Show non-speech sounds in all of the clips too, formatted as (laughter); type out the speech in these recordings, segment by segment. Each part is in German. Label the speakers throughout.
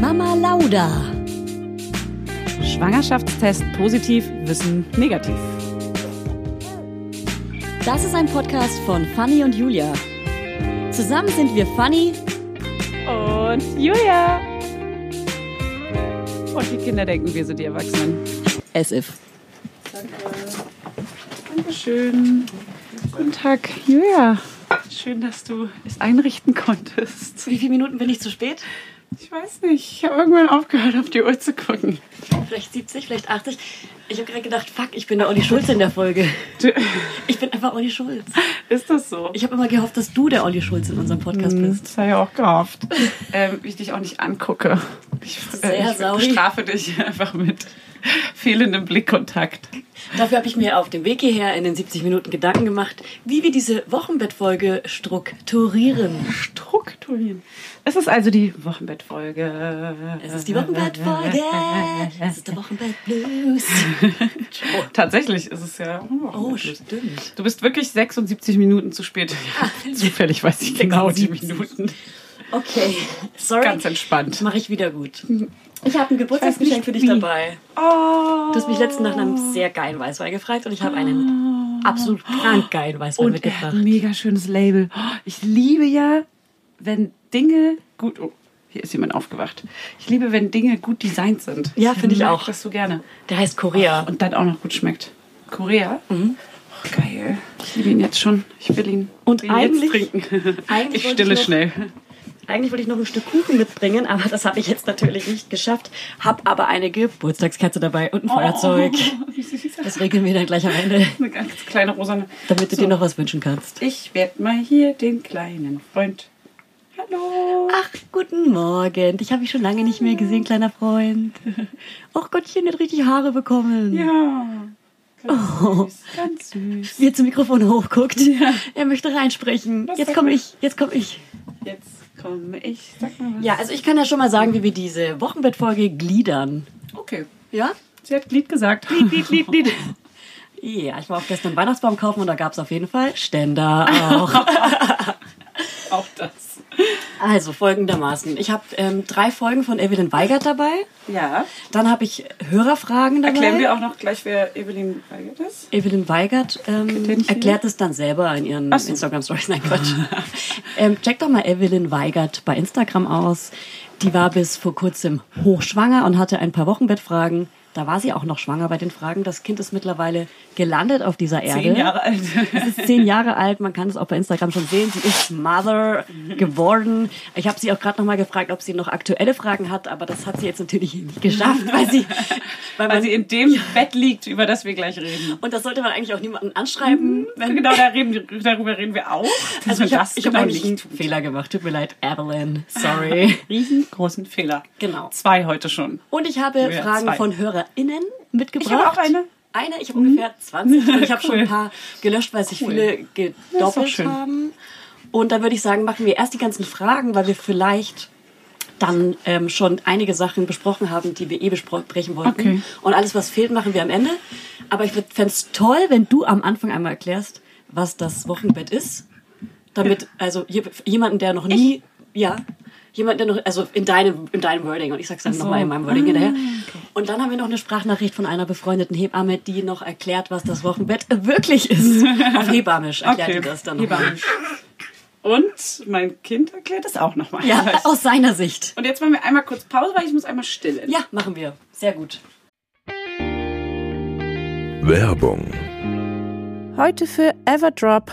Speaker 1: Mama Lauda.
Speaker 2: Schwangerschaftstest positiv, Wissen negativ.
Speaker 1: Das ist ein Podcast von Fanny und Julia. Zusammen sind wir Fanny
Speaker 2: und Julia. Und die Kinder denken, wir sind die Erwachsenen.
Speaker 1: As if.
Speaker 2: Danke. Dankeschön. Guten Tag, Julia. Schön, dass du es einrichten konntest.
Speaker 1: Wie viele Minuten bin ich zu spät?
Speaker 2: Ich weiß nicht. Ich habe irgendwann aufgehört, auf die Uhr zu gucken.
Speaker 1: Vielleicht 70, vielleicht 80. Ich habe gerade gedacht, fuck, ich bin der Olli Schulz in der Folge. Ich bin einfach Olli Schulz.
Speaker 2: ist das so?
Speaker 1: Ich habe immer gehofft, dass du der Olli Schulz in unserem Podcast
Speaker 2: Hm,
Speaker 1: bist.
Speaker 2: Das habe ich auch gehofft. ähm, ich dich auch nicht angucke. Ich,
Speaker 1: Sehr
Speaker 2: äh, ich bestrafe dich einfach mit fehlendem Blickkontakt.
Speaker 1: Dafür habe ich mir auf dem Weg hierher in den 70 Minuten Gedanken gemacht, wie wir diese Wochenbettfolge strukturieren.
Speaker 2: Strukturieren. Es ist also die Wochenbettfolge.
Speaker 1: Es ist die Wochenbettfolge. Es ist der Wochenbettblues. (laughs)
Speaker 2: Tatsächlich ist es ja.
Speaker 1: Oh, stimmt.
Speaker 2: Du bist wirklich 76 Minuten zu spät. Ja, zufällig weiß ich genau die
Speaker 1: 76.
Speaker 2: Minuten.
Speaker 1: Okay, sorry.
Speaker 2: Ganz entspannt.
Speaker 1: Mache ich wieder gut. Ich habe ein Geburtstagsgeschenk für dich
Speaker 2: wie.
Speaker 1: dabei.
Speaker 2: Oh.
Speaker 1: Du hast mich letztens nach einem sehr geilen Weißwein gefragt und ich habe einen absolut krank geilen Weißwein
Speaker 2: Und
Speaker 1: mitgebracht.
Speaker 2: ein mega schönes Label. Oh, Ich liebe ja, wenn Dinge gut. Oh, hier ist jemand aufgewacht. Ich liebe, wenn Dinge gut designt sind.
Speaker 1: Ja, finde ich auch.
Speaker 2: Das so gerne.
Speaker 1: Der heißt Korea.
Speaker 2: Und dann auch noch gut schmeckt. Korea?
Speaker 1: Mhm.
Speaker 2: Oh, geil. Ich liebe ihn jetzt schon. Ich will ihn,
Speaker 1: Und
Speaker 2: will ihn
Speaker 1: eigentlich-
Speaker 2: jetzt trinken.
Speaker 1: eigentlich (laughs)
Speaker 2: ich stille
Speaker 1: ich noch-
Speaker 2: schnell.
Speaker 1: Eigentlich wollte ich noch ein Stück Kuchen mitbringen, aber das habe ich jetzt natürlich nicht geschafft. Hab aber eine Geburtstagskerze dabei und ein Feuerzeug. (laughs)
Speaker 2: Oh, süß.
Speaker 1: Das regeln wir dann gleich am Ende,
Speaker 2: Eine ganz kleine rosane.
Speaker 1: damit du
Speaker 2: So.
Speaker 1: dir noch was wünschen kannst.
Speaker 2: Ich werde mal hier den kleinen Freund. Hallo.
Speaker 1: Ach, guten Morgen. Dich habe ich schon lange nicht mehr gesehen, kleiner Freund. Och Gottchen, hat richtig Haare bekommen.
Speaker 2: Ja. Ganz
Speaker 1: Oh.
Speaker 2: süß. Ganz süß.
Speaker 1: Wie er zum Mikrofon hochguckt. Er möchte reinsprechen.
Speaker 2: Was
Speaker 1: Jetzt komme ich. Jetzt komme ich.
Speaker 2: Jetzt komme ich. Sag mal was.
Speaker 1: Ja, also ich kann ja schon mal sagen, wie wir diese Wochenbettfolge gliedern.
Speaker 2: Okay.
Speaker 1: Ja?
Speaker 2: Sie hat Glied gesagt.
Speaker 1: Lied, Lied, Lied. Ja, ich war auch gestern Weihnachtsbaum kaufen und da gab es auf jeden Fall Ständer (laughs) auch.
Speaker 2: Auch das.
Speaker 1: Also folgendermaßen. Ich habe ähm, drei Folgen von Evelyn Weigert dabei.
Speaker 2: Ja.
Speaker 1: Dann habe ich Hörerfragen dabei.
Speaker 2: Erklären wir auch noch gleich, wer Evelyn Weigert ist.
Speaker 1: Evelyn Weigert ähm, erklärt es dann selber in ihren
Speaker 2: so.
Speaker 1: Instagram-Stories. Nein, Quatsch. (laughs) ähm, check doch mal Evelyn Weigert bei Instagram aus. Die war bis vor kurzem hochschwanger und hatte ein paar Wochenbettfragen. Da war sie auch noch schwanger bei den Fragen. Das Kind ist mittlerweile gelandet auf dieser Erde.
Speaker 2: Zehn Jahre alt.
Speaker 1: Sie ist zehn Jahre alt, man kann es auch bei Instagram schon sehen. Sie ist Mother geworden. Ich habe sie auch gerade noch mal gefragt, ob sie noch aktuelle Fragen hat, aber das hat sie jetzt natürlich nicht geschafft, (laughs) weil sie, weil
Speaker 2: Weil
Speaker 1: man,
Speaker 2: sie in dem Bett liegt, über das wir gleich reden.
Speaker 1: und das sollte man eigentlich auch niemanden anschreiben, wenn
Speaker 2: Genau, da reden, darüber reden wir auch. (laughs)
Speaker 1: Also ich habe hab
Speaker 2: genau
Speaker 1: eigentlich einen
Speaker 2: nicht.
Speaker 1: Fehler gemacht. Tut mir leid, Evelyn. (laughs) Sorry.
Speaker 2: Riesengroßen Fehler.
Speaker 1: Genau.
Speaker 2: Zwei heute schon.
Speaker 1: Und ich habe
Speaker 2: Ja,
Speaker 1: Fragen
Speaker 2: zwei.
Speaker 1: von HörerInnen mitgebracht.
Speaker 2: Ich habe auch eine. Mhm.
Speaker 1: Eine, ich habe ungefähr 20 und (laughs) ich habe schon
Speaker 2: Cool.
Speaker 1: ein paar gelöscht, weil sich
Speaker 2: Cool.
Speaker 1: viele gedoppelt haben. Und dann würde ich sagen, machen wir erst die ganzen Fragen, weil wir vielleicht dann ähm, schon einige Sachen besprochen haben, die wir eh besprechen wollten.
Speaker 2: Okay.
Speaker 1: Und alles, was fehlt, machen wir am Ende. Aber ich fände es toll, wenn du am Anfang einmal erklärst, was das Wochenbett ist. Damit, also je- jemanden, der noch nie, ja, jemand, der noch, also in deinem, in deinem Wording, und ich sag's dann
Speaker 2: so.
Speaker 1: nochmal in meinem Wording hinterher. Und dann haben wir noch eine Sprachnachricht von einer befreundeten Hebamme, die noch erklärt, was das Wochenbett wirklich ist. (laughs) Auf Hebammisch erklärt
Speaker 2: Okay.
Speaker 1: die das dann nochmal.
Speaker 2: Und mein Kind erklärt es auch nochmal.
Speaker 1: Ja, aus seiner Sicht.
Speaker 2: Und jetzt machen wir einmal kurz Pause, weil ich muss einmal stillen.
Speaker 1: Ja, machen wir. Sehr gut.
Speaker 3: Werbung.
Speaker 4: Heute für Everdrop.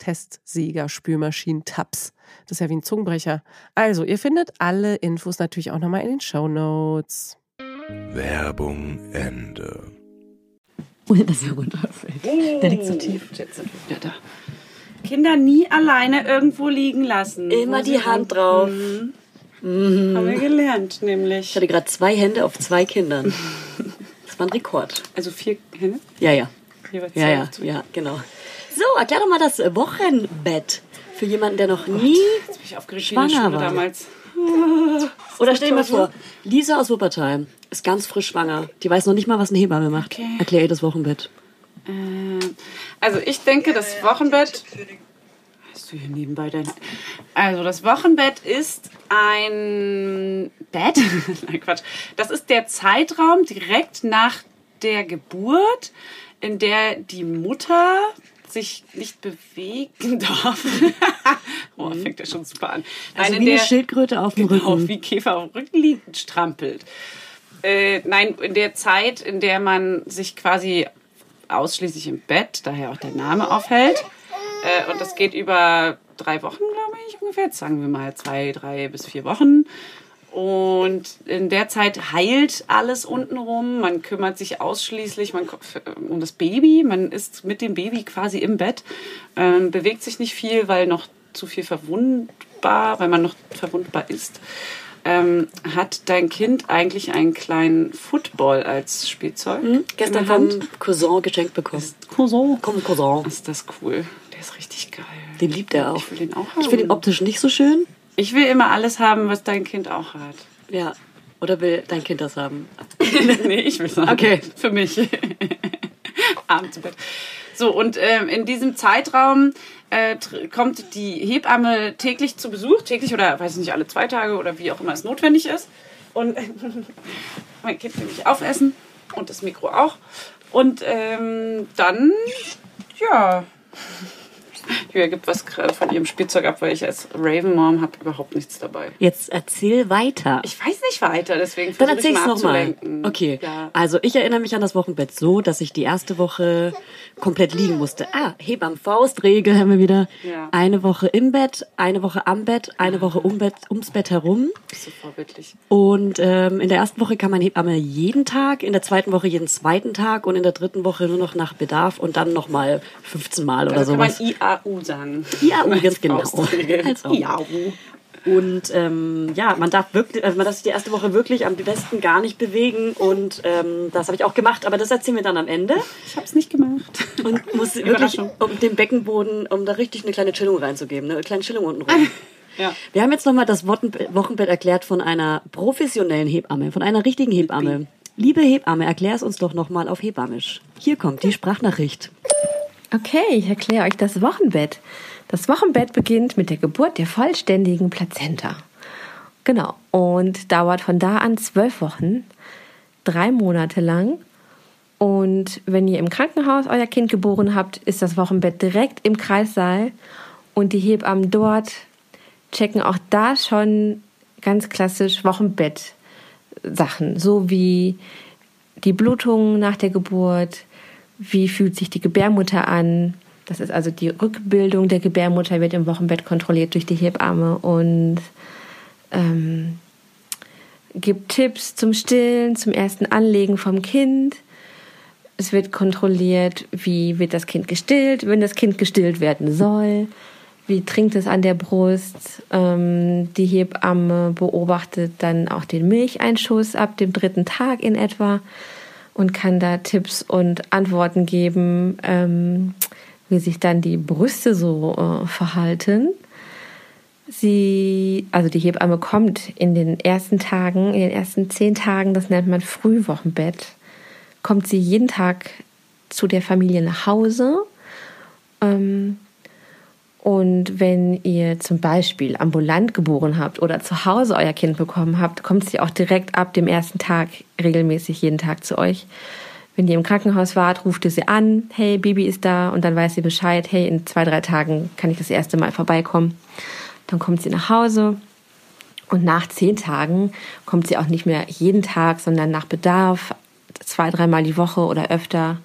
Speaker 4: Testsieger, Spülmaschinen, Tabs. Das ist ja wie ein Zungenbrecher. Also, ihr findet alle Infos natürlich auch nochmal in den Show Notes.
Speaker 3: Werbung Ende.
Speaker 1: Ohne dass er runterfällt. Der liegt so tief.
Speaker 2: Jetzt sind wir wieder da. Kinder nie alleine irgendwo liegen lassen.
Speaker 1: Immer die Hand
Speaker 2: sind.
Speaker 1: drauf.
Speaker 2: Mhm. Haben wir gelernt,
Speaker 1: Ich
Speaker 2: nämlich.
Speaker 1: hatte gerade zwei Hände auf zwei Kindern. (laughs) Das war ein Rekord.
Speaker 2: Also vier Hände?
Speaker 1: Ja, ja.
Speaker 2: Jeweils
Speaker 1: Ja,
Speaker 2: zwei
Speaker 1: ja, ja, genau. So, erklär doch mal das Wochenbett für jemanden, der noch nie
Speaker 2: Jetzt bin ich aufgeregt
Speaker 1: Schwanger war.
Speaker 2: damals. (laughs)
Speaker 1: Oder stell dir mal vor, Lisa aus Wuppertal ist ganz frisch schwanger. Die weiß noch nicht mal, was eine Hebamme macht.
Speaker 2: Okay.
Speaker 1: Erklär ihr das Wochenbett.
Speaker 2: Ähm, Also ich denke, das Wochenbett. Hast du hier nebenbei dein. Also das Wochenbett ist ein Bett. (laughs) Nein, Quatsch. Das ist der Zeitraum direkt nach der Geburt, in der die Mutter sich nicht bewegen (laughs) darf. oh, fängt ja schon super an.
Speaker 1: Also
Speaker 2: Nein, in
Speaker 1: wie eine
Speaker 2: der-
Speaker 1: Schildkröte auf dem
Speaker 2: Genau,
Speaker 1: Rücken.
Speaker 2: wie Käfer auf dem Rücken liegt, strampelt. Äh, nein, in der Zeit, in der man sich quasi ausschließlich im Bett, daher auch der Name, aufhält. Äh, und das geht über drei Wochen, glaube ich, ungefähr. Jetzt sagen wir mal zwei, drei bis vier Wochen. Und in der Zeit heilt alles untenrum. Man kümmert sich ausschließlich man, um das Baby. Man ist mit dem Baby quasi im Bett, ähm, bewegt sich nicht viel, weil noch zu viel verwundbar, weil man noch verwundbar ist. Ähm, hat dein Kind eigentlich einen kleinen Football als Spielzeug?
Speaker 1: Gestern
Speaker 2: der Hand?
Speaker 1: vom Cousin geschenkt bekommen.
Speaker 2: Cousin.
Speaker 1: Komm, Cousin.
Speaker 2: Ist das cool. Der ist richtig geil.
Speaker 1: Den liebt er auch.
Speaker 2: Ich will den auch haben.
Speaker 1: Ich finde ihn optisch nicht so schön.
Speaker 2: Ich will immer alles haben, was dein Kind auch hat.
Speaker 1: Ja. Oder will dein Kind das haben? (laughs)
Speaker 2: nee, ich will sagen.
Speaker 1: Okay.
Speaker 2: Für mich. (laughs) Abends im Bett. So, und ähm, in diesem Zeitraum äh, kommt die Hebamme täglich zu Besuch, täglich oder weiß ich nicht, alle zwei Tage oder wie auch immer es notwendig ist. Und (laughs) mein Kind will mich aufessen und das Mikro auch. Und ähm, dann, ja, (laughs) Julia gibt was gerade von ihrem Spielzeug ab, weil ich als Raven Mom habe überhaupt nichts dabei.
Speaker 1: Jetzt erzähl weiter.
Speaker 2: Ich weiß nicht weiter, deswegen
Speaker 1: Dann
Speaker 2: versuche ich
Speaker 1: nochmal. Okay.
Speaker 2: Ja.
Speaker 1: Also ich erinnere mich an das Wochenbett so, dass ich die erste Woche komplett liegen musste. Ah, Hebammen-Faustregel haben wir wieder.
Speaker 2: Ja.
Speaker 1: Eine Woche im Bett, eine Woche am Bett, eine Woche um Bett, ums Bett herum.
Speaker 2: So vorbildlich.
Speaker 1: Und ähm, in der ersten Woche kam meine Hebamme jeden Tag, in der zweiten Woche jeden zweiten Tag und in der dritten Woche nur noch nach Bedarf und dann nochmal 15 Mal oder
Speaker 2: Also kann man
Speaker 1: sowas.
Speaker 2: IAU sagen.
Speaker 1: IAU, ganz genau.
Speaker 2: Faustregel. (laughs)
Speaker 1: Als.
Speaker 2: IAU.
Speaker 1: Und ähm, ja, man darf wirklich, also man darf sich die erste Woche wirklich am besten gar nicht bewegen und ähm, das habe ich auch gemacht, aber das erzählen wir dann am Ende
Speaker 2: Ich habe es nicht gemacht.
Speaker 1: und muss (laughs) wirklich um den Beckenboden, um da richtig eine kleine Chillung reinzugeben, ne? eine kleine Chillung unten rum. (laughs)
Speaker 2: Ja.
Speaker 1: Wir haben jetzt nochmal das Wochenbett Wochenbett erklärt von einer professionellen Hebamme, von einer richtigen Hebamme. Liebe Hebamme, erklär es uns doch nochmal auf Hebammisch. Hier kommt die Sprachnachricht.
Speaker 5: Okay, ich erkläre euch das Wochenbett. Das Wochenbett beginnt mit der Geburt der vollständigen Plazenta. Genau. Und dauert von da an zwölf Wochen, drei Monate lang. Und wenn ihr im Krankenhaus euer Kind geboren habt, ist das Wochenbett direkt im Kreissaal. Und die Hebammen dort checken auch da schon ganz klassisch Wochenbett Sachen, so wie die Blutung nach der Geburt, wie fühlt sich die Gebärmutter an. Das ist also die Rückbildung der Gebärmutter wird im Wochenbett kontrolliert durch die Hebamme und ähm, gibt Tipps zum Stillen, zum ersten Anlegen vom Kind. Es wird kontrolliert, wie wird das Kind gestillt, wenn das Kind gestillt werden soll. Wie trinkt es an der Brust? Ähm, die Hebamme beobachtet dann auch den Milcheinschuss ab dem dritten Tag in etwa und kann da Tipps und Antworten geben, ähm, wie sich dann die Brüste so äh, verhalten. Sie, also die Hebamme kommt in den ersten Tagen, in den ersten zehn Tagen, das nennt man Frühwochenbett, kommt sie jeden Tag zu der Familie nach Hause. Ähm, und wenn ihr zum Beispiel ambulant geboren habt oder zu Hause euer Kind bekommen habt, kommt sie auch direkt ab dem ersten Tag regelmäßig jeden Tag zu euch. Wenn ihr im Krankenhaus wart, ruft ihr sie an, hey, Baby ist da und dann weiß sie Bescheid, hey, in zwei, drei Tagen kann ich das erste Mal vorbeikommen. Dann kommt sie nach Hause und nach zehn Tagen kommt sie auch nicht mehr jeden Tag, sondern nach Bedarf zwei, dreimal die Woche oder öfter.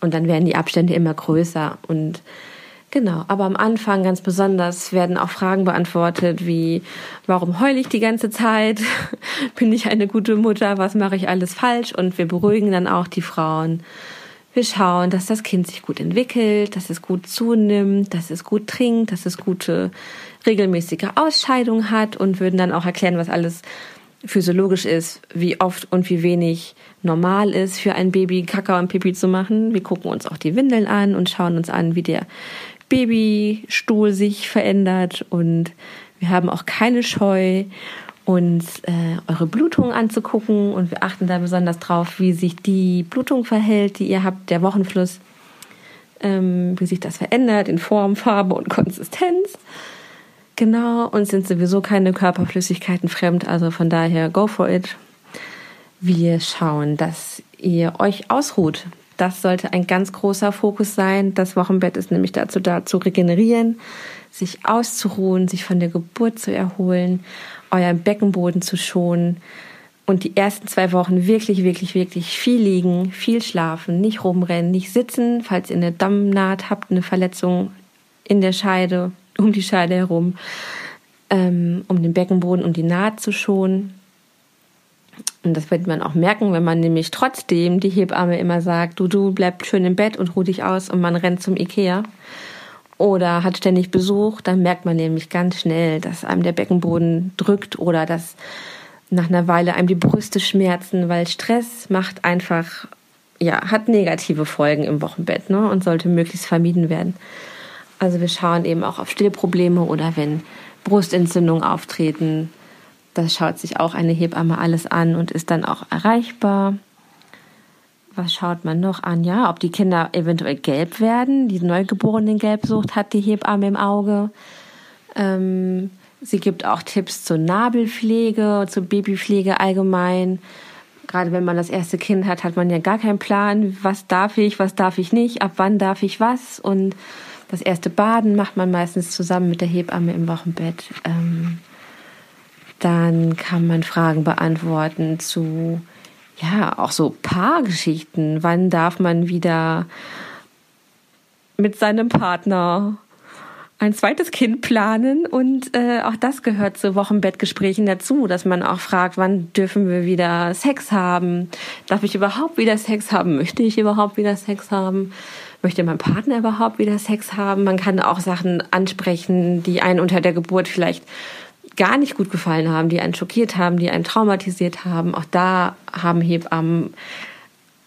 Speaker 5: Und dann werden die Abstände immer größer. Und genau, aber am Anfang ganz besonders werden auch Fragen beantwortet wie, warum heule ich die ganze Zeit? (laughs) Bin ich eine gute Mutter? Was mache ich alles falsch? Und wir beruhigen dann auch die Frauen. Wir schauen, dass das Kind sich gut entwickelt, dass es gut zunimmt, dass es gut trinkt, dass es gute regelmäßige Ausscheidung hat und würden dann auch erklären, was alles physiologisch ist, wie oft und wie wenig normal ist für ein Baby Kakao und Pipi zu machen. Wir gucken uns auch die Windeln an und schauen uns an, wie der Babystuhl sich verändert und wir haben auch keine Scheu, uns äh, eure Blutung anzugucken und wir achten da besonders drauf, wie sich die Blutung verhält, die ihr habt, der Wochenfluss, ähm, wie sich das verändert in Form, Farbe und Konsistenz. Genau, und sind sowieso keine Körperflüssigkeiten fremd, also von daher go for it. Wir schauen, dass ihr euch ausruht. Das sollte ein ganz großer Fokus sein. Das Wochenbett ist nämlich dazu da, zu regenerieren, sich auszuruhen, sich von der Geburt zu erholen, euren Beckenboden zu schonen und die ersten zwei Wochen wirklich, wirklich, wirklich viel liegen, viel schlafen, nicht rumrennen, nicht sitzen, falls ihr eine Dammnaht habt, eine Verletzung in der Scheide um die Scheide herum, ähm, um den Beckenboden, um die Naht zu schonen. Und das wird man auch merken, wenn man nämlich trotzdem die Hebamme immer sagt, du, du bleib schön im Bett und ruh dich aus und man rennt zum Ikea oder hat ständig Besuch, dann merkt man nämlich ganz schnell, dass einem der Beckenboden drückt oder dass nach einer Weile einem die Brüste schmerzen, weil Stress macht einfach, ja, hat negative Folgen im Wochenbett ne, und sollte möglichst vermieden werden. Also wir schauen eben auch auf Stillprobleme oder wenn Brustentzündungen auftreten. Das schaut sich auch eine Hebamme alles an und ist dann auch erreichbar. Was schaut man noch an? Ja, ob die Kinder eventuell gelb werden. Die Neugeborenen Gelbsucht hat die Hebamme im Auge. Ähm, sie gibt auch Tipps zur Nabelpflege, zur Babypflege allgemein. Gerade wenn man das erste Kind hat, hat man ja gar keinen Plan, was darf ich, was darf ich nicht, ab wann darf ich was und das erste Baden macht man meistens zusammen mit der Hebamme im Wochenbett. Ähm, dann kann man Fragen beantworten zu, ja, auch so Paargeschichten. Wann darf man wieder mit seinem Partner ein zweites Kind planen und äh, auch das gehört zu Wochenbettgesprächen dazu, dass man auch fragt, wann dürfen wir wieder Sex haben? Darf ich überhaupt wieder Sex haben? Möchte ich überhaupt wieder Sex haben? möchte mein Partner überhaupt wieder Sex haben? Man kann auch Sachen ansprechen, die einen unter der Geburt vielleicht gar nicht gut gefallen haben, die einen schockiert haben, die einen traumatisiert haben. Auch da haben Hebammen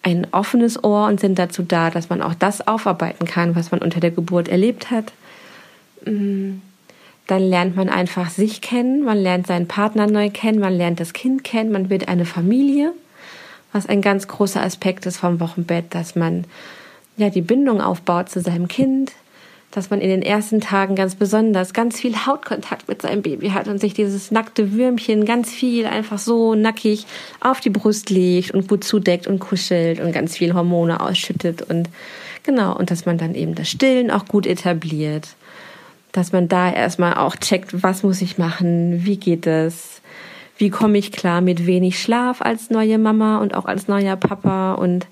Speaker 5: ein offenes Ohr und sind dazu da, dass man auch das aufarbeiten kann, was man unter der Geburt erlebt hat. Mm, dann lernt man einfach sich kennen, man lernt seinen Partner neu kennen, man lernt das Kind kennen, man wird eine Familie, was ein ganz großer Aspekt ist vom Wochenbett, dass man ja, die Bindung aufbaut zu seinem Kind, dass man in den ersten Tagen ganz besonders ganz viel Hautkontakt mit seinem Baby hat und sich dieses nackte Würmchen ganz viel einfach so nackig auf die Brust legt und gut zudeckt und kuschelt und ganz viel Hormone ausschüttet und genau, und dass man dann eben das Stillen auch gut etabliert, dass man da erstmal auch checkt, was muss ich machen, wie geht es, wie komme ich klar mit wenig Schlaf als neue Mama und auch als neuer Papa und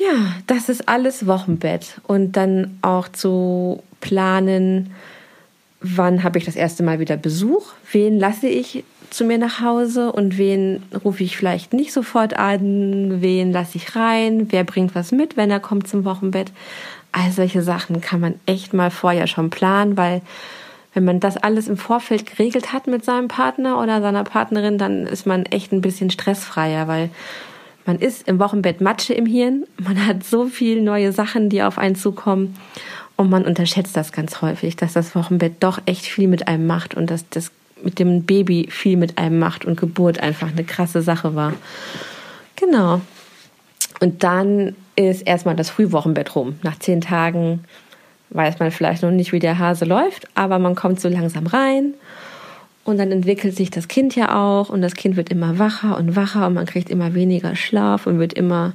Speaker 5: ja, das ist alles Wochenbett. Und dann auch zu planen, wann habe ich das erste Mal wieder Besuch, wen lasse ich zu mir nach Hause? Und wen rufe ich vielleicht nicht sofort an, wen lasse ich rein, wer bringt was mit, wenn er kommt zum Wochenbett. All solche Sachen kann man echt mal vorher schon planen, weil wenn man das alles im Vorfeld geregelt hat mit seinem Partner oder seiner Partnerin, dann ist man echt ein bisschen stressfreier, weil man ist im Wochenbett Matsche im Hirn, man hat so viele neue Sachen, die auf einen zukommen und man unterschätzt das ganz häufig, dass das Wochenbett doch echt viel mit einem macht und dass das mit dem Baby viel mit einem macht und Geburt einfach eine krasse Sache war. Genau. Und dann ist erstmal das Frühwochenbett rum. Nach zehn Tagen weiß man vielleicht noch nicht, wie der Hase läuft, aber man kommt so langsam rein und dann entwickelt sich das Kind ja auch und das Kind wird immer wacher und wacher und man kriegt immer weniger Schlaf und wird immer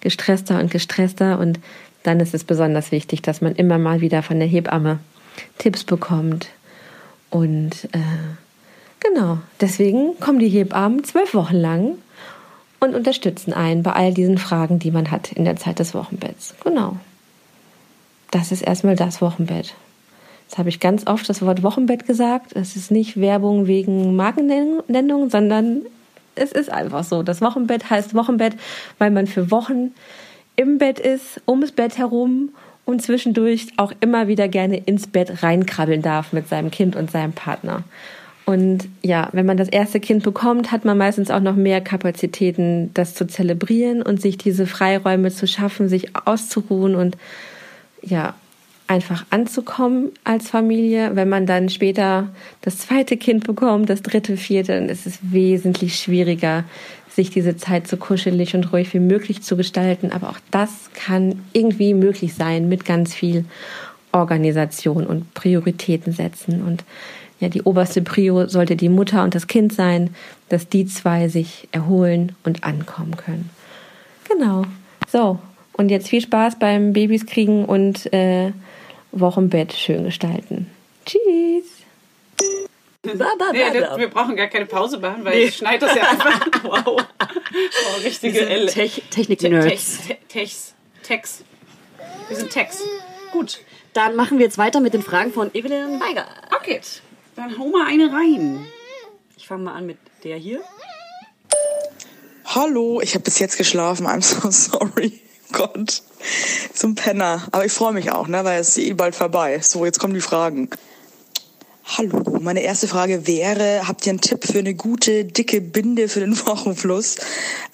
Speaker 5: gestresster und gestresster und dann ist es besonders wichtig, dass man immer mal wieder von der Hebamme Tipps bekommt und äh, Genau, deswegen kommen die Hebammen zwölf Wochen lang und unterstützen einen bei all diesen Fragen, die man hat in der Zeit des Wochenbetts. Genau. Das ist erstmal das Wochenbett. Jetzt habe ich ganz oft das Wort Wochenbett gesagt. Es ist nicht Werbung wegen Markennennung, sondern es ist einfach so. Das Wochenbett heißt Wochenbett, weil man für Wochen im Bett ist, ums Bett herum und zwischendurch auch immer wieder gerne ins Bett reinkrabbeln darf mit seinem Kind und seinem Partner. Und ja, wenn man das erste Kind bekommt, hat man meistens auch noch mehr Kapazitäten, das zu zelebrieren und sich diese Freiräume zu schaffen, sich auszuruhen und ja, einfach anzukommen als Familie. Wenn man dann später das zweite Kind bekommt, das dritte, vierte, dann ist es wesentlich schwieriger, sich diese Zeit so kuschelig und ruhig wie möglich zu gestalten. Aber auch das kann irgendwie möglich sein mit ganz viel Organisation und Prioritäten setzen. Und ja, die oberste Prio sollte die Mutter und das Kind sein, dass die zwei sich erholen und ankommen können. Genau. So, und jetzt viel Spaß beim Babys kriegen und äh, Wochenbett schön gestalten. Tschüss.
Speaker 2: Nee, wir brauchen gar keine Pause machen, weil nee. ich schneide das ja (laughs) einfach. wow. wow richtige
Speaker 1: L. Tech Technik-Nerds.
Speaker 2: Techs. Techs. Wir sind Techs.
Speaker 1: Gut, dann machen wir jetzt weiter mit den Fragen von Evelyn Weiger.
Speaker 2: Okay. Dann hau mal eine rein.
Speaker 1: Ich fange mal an mit der hier.
Speaker 6: Hallo, ich habe bis jetzt geschlafen. I'm so (laughs) sorry. Gott, zum Penner. Aber ich freue mich auch, ne, weil es ist eh bald vorbei. So, jetzt kommen die Fragen. Hallo, meine erste Frage wäre, habt ihr einen Tipp für eine gute, dicke Binde für den (laughs) Wochenfluss?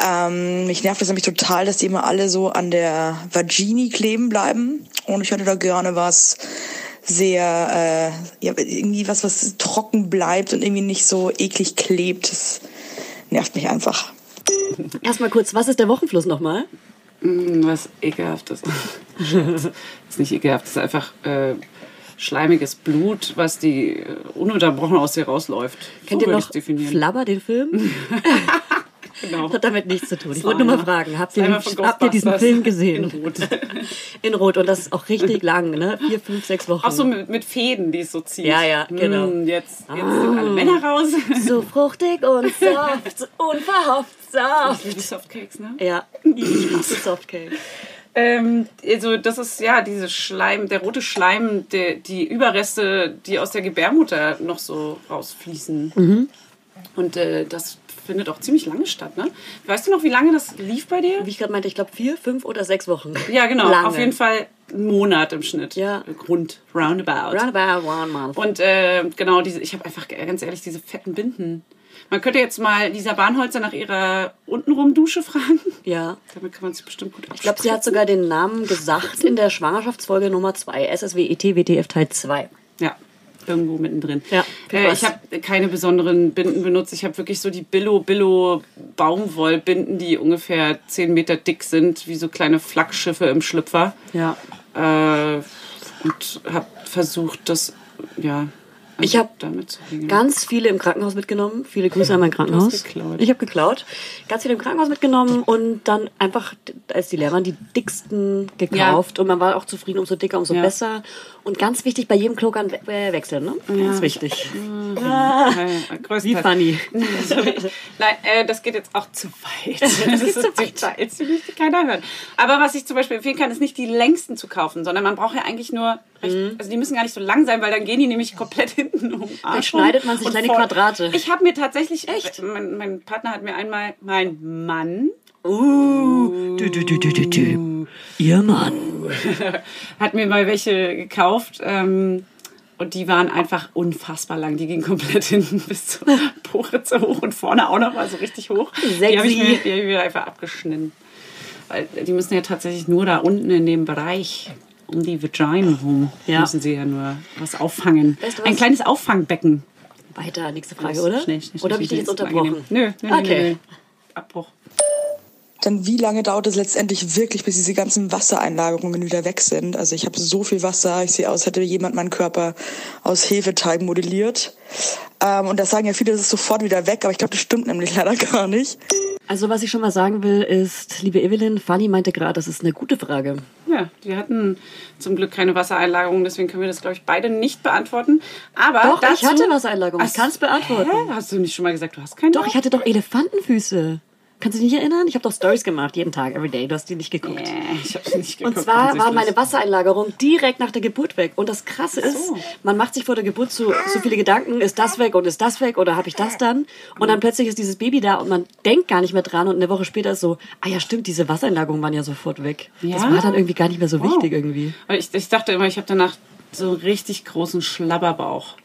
Speaker 6: Ähm, mich nervt das nämlich total, dass die immer alle so an der Vagini kleben bleiben. Und ich hätte da gerne was sehr, äh, ja, irgendwie was, was trocken bleibt und irgendwie nicht so eklig klebt. Das nervt mich einfach.
Speaker 1: Erstmal kurz, was ist der Wochenfluss nochmal?
Speaker 2: Mm, was ekelhaftes. das (laughs) ist nicht ekelhaft, das ist einfach äh, schleimiges Blut, was die äh, ununterbrochen aus dir rausläuft.
Speaker 1: Kennt so ihr noch Flabber, den Film? (laughs) Genau. Das hat damit nichts zu tun. Ich wollte nur mal fragen, habt ihr, habt ihr diesen Film gesehen?
Speaker 2: In Rot. (laughs)
Speaker 1: In Rot. Und das ist auch richtig lang, ne? Vier, fünf, sechs Wochen.
Speaker 2: Auch so mit, mit Fäden, die es so zieht.
Speaker 1: Ja, ja, genau.
Speaker 2: Mm, jetzt jetzt ah. sind alle Männer raus. (laughs)
Speaker 1: So fruchtig und soft, (laughs) unverhofft soft.
Speaker 2: Ich Softcakes, ne?
Speaker 1: Ja, ich hasse Softcake.
Speaker 2: Ähm, also das ist ja diese Schleim, der rote Schleim, der, die Überreste, die aus der Gebärmutter noch so rausfließen. Mhm. Und äh, das findet auch ziemlich lange statt, ne? Weißt du noch, wie lange das lief bei dir?
Speaker 1: Wie ich gerade meinte, ich glaube vier, fünf oder sechs Wochen.
Speaker 2: Ja, genau. Lange. Auf jeden Fall einen Monat im Schnitt.
Speaker 1: Ja.
Speaker 2: Rund, roundabout.
Speaker 1: Roundabout one month.
Speaker 2: Und äh, genau, diese, ich habe einfach ganz ehrlich diese fetten Binden. Man könnte jetzt mal Lisa Bahnholzer nach ihrer untenrum Dusche fragen.
Speaker 1: Ja.
Speaker 2: Damit kann man sich bestimmt gut
Speaker 1: Ich glaube, sie hat sogar den Namen gesagt in der Schwangerschaftsfolge Nummer 2, SSWET WTF Teil 2.
Speaker 2: Ja irgendwo mittendrin.
Speaker 1: Ja,
Speaker 2: äh, ich habe keine besonderen Binden benutzt. Ich habe wirklich so die Billo Billo Baumwollbinden, die ungefähr 10 Meter dick sind, wie so kleine Flaggschiffe im Schlüpfer.
Speaker 1: Ja.
Speaker 2: Äh, und habe versucht, das ja
Speaker 1: Ich habe
Speaker 2: zu regeln.
Speaker 1: ganz viele im Krankenhaus mitgenommen. Viele Grüße an mein Krankenhaus.
Speaker 2: geklaut.
Speaker 1: Ich habe geklaut. Ganz viele im Krankenhaus mitgenommen und dann einfach, als die leer waren, die dicksten gekauft. Und man war auch zufrieden, umso dicker, umso
Speaker 2: Ja.
Speaker 1: besser. Und ganz wichtig, bei jedem Klo kann we äh, wechseln, ne? Ganz wichtig.
Speaker 2: Äh, größtenteils.
Speaker 1: Wie funny. (laughs)
Speaker 2: Nein, äh, das geht jetzt auch zu weit. Das,
Speaker 1: geht
Speaker 2: ist
Speaker 1: zu weit.
Speaker 2: Die möchte keiner hören. Aber was ich zum Beispiel empfehlen kann, ist nicht die längsten zu kaufen, sondern man braucht ja eigentlich nur, recht,
Speaker 1: Mhm.
Speaker 2: also die müssen gar nicht so lang sein, weil dann gehen die nämlich komplett (laughs) hinten um rum
Speaker 1: schneidet man sich kleine
Speaker 2: vor-
Speaker 1: Quadrate.
Speaker 2: Ich habe mir tatsächlich,
Speaker 1: Echt?
Speaker 2: Mein, mein Partner hat mir einmal, mein Mann,
Speaker 1: Uh, du, du, du, du, du, du. Ihr Mann. (laughs)
Speaker 2: hat mir mal welche gekauft. Ähm, und die waren einfach unfassbar lang. Die gingen komplett (laughs) hinten bis zur Poritze hoch und vorne auch noch mal so richtig hoch. Die habe ich, mir- die hab ich mir einfach abgeschnitten. Weil die müssen ja tatsächlich nur da unten in dem Bereich um die Vagina rum.
Speaker 1: Ja.
Speaker 2: Müssen sie ja nur was auffangen.
Speaker 1: Weißt du was?
Speaker 2: Ein kleines Auffangbecken.
Speaker 1: Weiter, nächste Frage, oder?
Speaker 2: Schnell, schnell,
Speaker 1: oder habe ich dich
Speaker 2: schnell,
Speaker 1: jetzt
Speaker 2: schnell.
Speaker 1: unterbrochen?
Speaker 2: Nö, nö, nö,
Speaker 1: Okay.
Speaker 2: nö, nö. Abbruch.
Speaker 6: Dann wie lange dauert es letztendlich wirklich, bis diese ganzen Wassereinlagerungen wieder weg sind? Also ich habe so viel Wasser, ich sehe aus, als hätte jemand meinen Körper aus Hefeteig modelliert. Ähm, und das sagen ja viele, das ist sofort wieder weg, aber ich glaube, das stimmt nämlich (laughs) leider gar nicht.
Speaker 1: Also was ich schon mal sagen will, ist, liebe Evelyn, Fanny meinte gerade, das ist eine gute Frage.
Speaker 2: Ja, wir hatten zum Glück keine Wassereinlagerung, deswegen können wir das, glaube ich, beide nicht beantworten. Aber
Speaker 1: Doch,
Speaker 2: dazu,
Speaker 1: ich hatte Wassereinlagerung. Ich
Speaker 2: Ach,
Speaker 1: kann's beantworten.
Speaker 2: Hä? Hast du nicht schon mal gesagt, du hast keine?
Speaker 1: Doch, ich hatte doch Elefantenfüße. Kannst du dich nicht erinnern? Ich habe doch Stories gemacht, jeden Tag, everyday. Du hast die nicht geguckt.
Speaker 2: Nee, ich habe nicht geguckt.
Speaker 1: Und zwar war meine Wassereinlagerung direkt nach der Geburt weg. Und das Krasse ist, man macht sich vor der Geburt so, so viele Gedanken, ist das weg und ist das weg oder habe ich das dann? Und dann plötzlich ist dieses Baby da und man denkt gar nicht mehr dran und eine Woche später ist so, ah ja stimmt, diese Wassereinlagerungen waren ja sofort weg. Das
Speaker 2: Ja?
Speaker 1: war dann irgendwie gar nicht mehr so wichtig irgendwie.
Speaker 2: Ich, ich dachte immer, ich habe danach so einen richtig großen Schlabberbauch.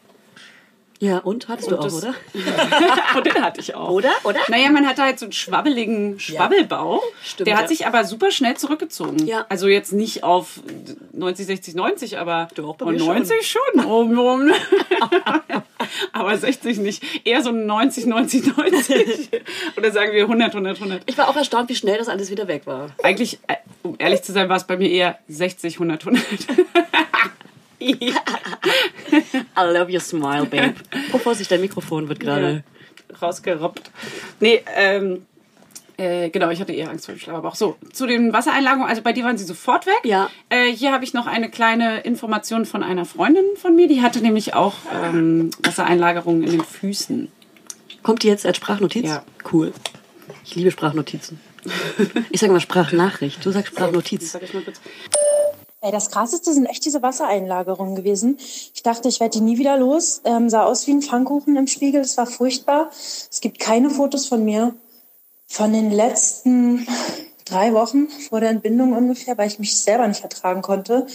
Speaker 1: Ja, und? Hattest du auch,
Speaker 2: das-
Speaker 1: oder? (laughs)
Speaker 2: Und den hatte ich auch.
Speaker 1: Oder? Oder?
Speaker 2: Naja, man hatte halt so einen schwabbeligen Schwabbelbauch.
Speaker 1: Stimmt,
Speaker 2: der hat
Speaker 1: ja.
Speaker 2: sich aber super schnell zurückgezogen.
Speaker 1: Ja.
Speaker 2: Also jetzt nicht auf 90, 60, 90, aber
Speaker 1: Doch, bei
Speaker 2: und
Speaker 1: mir
Speaker 2: 90 schon. Oben rum. (laughs) aber 60 nicht. Eher so 90, 90, 90. Oder sagen wir 100, 100, 100.
Speaker 1: Ich war auch erstaunt, wie schnell das alles wieder weg war.
Speaker 2: Eigentlich, äh, um ehrlich zu sein, war es bei mir eher 60, 100, 100. (laughs)
Speaker 1: I love your smile, babe. Oh, Vorsicht, dein Mikrofon wird gerade...
Speaker 2: rausgerobbt. Nee, ähm, äh, genau, ich hatte eher Angst vor dem Schlauerbauch. So, zu den Wassereinlagerungen, also bei dir waren sie sofort weg.
Speaker 1: Ja.
Speaker 2: Äh, hier habe ich noch eine kleine Information von einer Freundin von mir, die hatte nämlich auch ähm, Wassereinlagerungen in den Füßen.
Speaker 1: Kommt die jetzt als Sprachnotiz?
Speaker 2: Ja.
Speaker 1: Cool. Ich liebe Sprachnotizen. Ich sage mal Sprachnachricht. Du sagst Sprachnotiz.
Speaker 2: Sag ich mal kurz.
Speaker 7: Ey, das krasseste sind echt diese Wassereinlagerungen gewesen. Ich dachte, ich werde die nie wieder los. Ähm, sah aus wie ein Pfannkuchen im Spiegel. Es war furchtbar. Es gibt keine Fotos von mir von den letzten drei Wochen vor der Entbindung ungefähr, weil ich mich selber nicht ertragen konnte.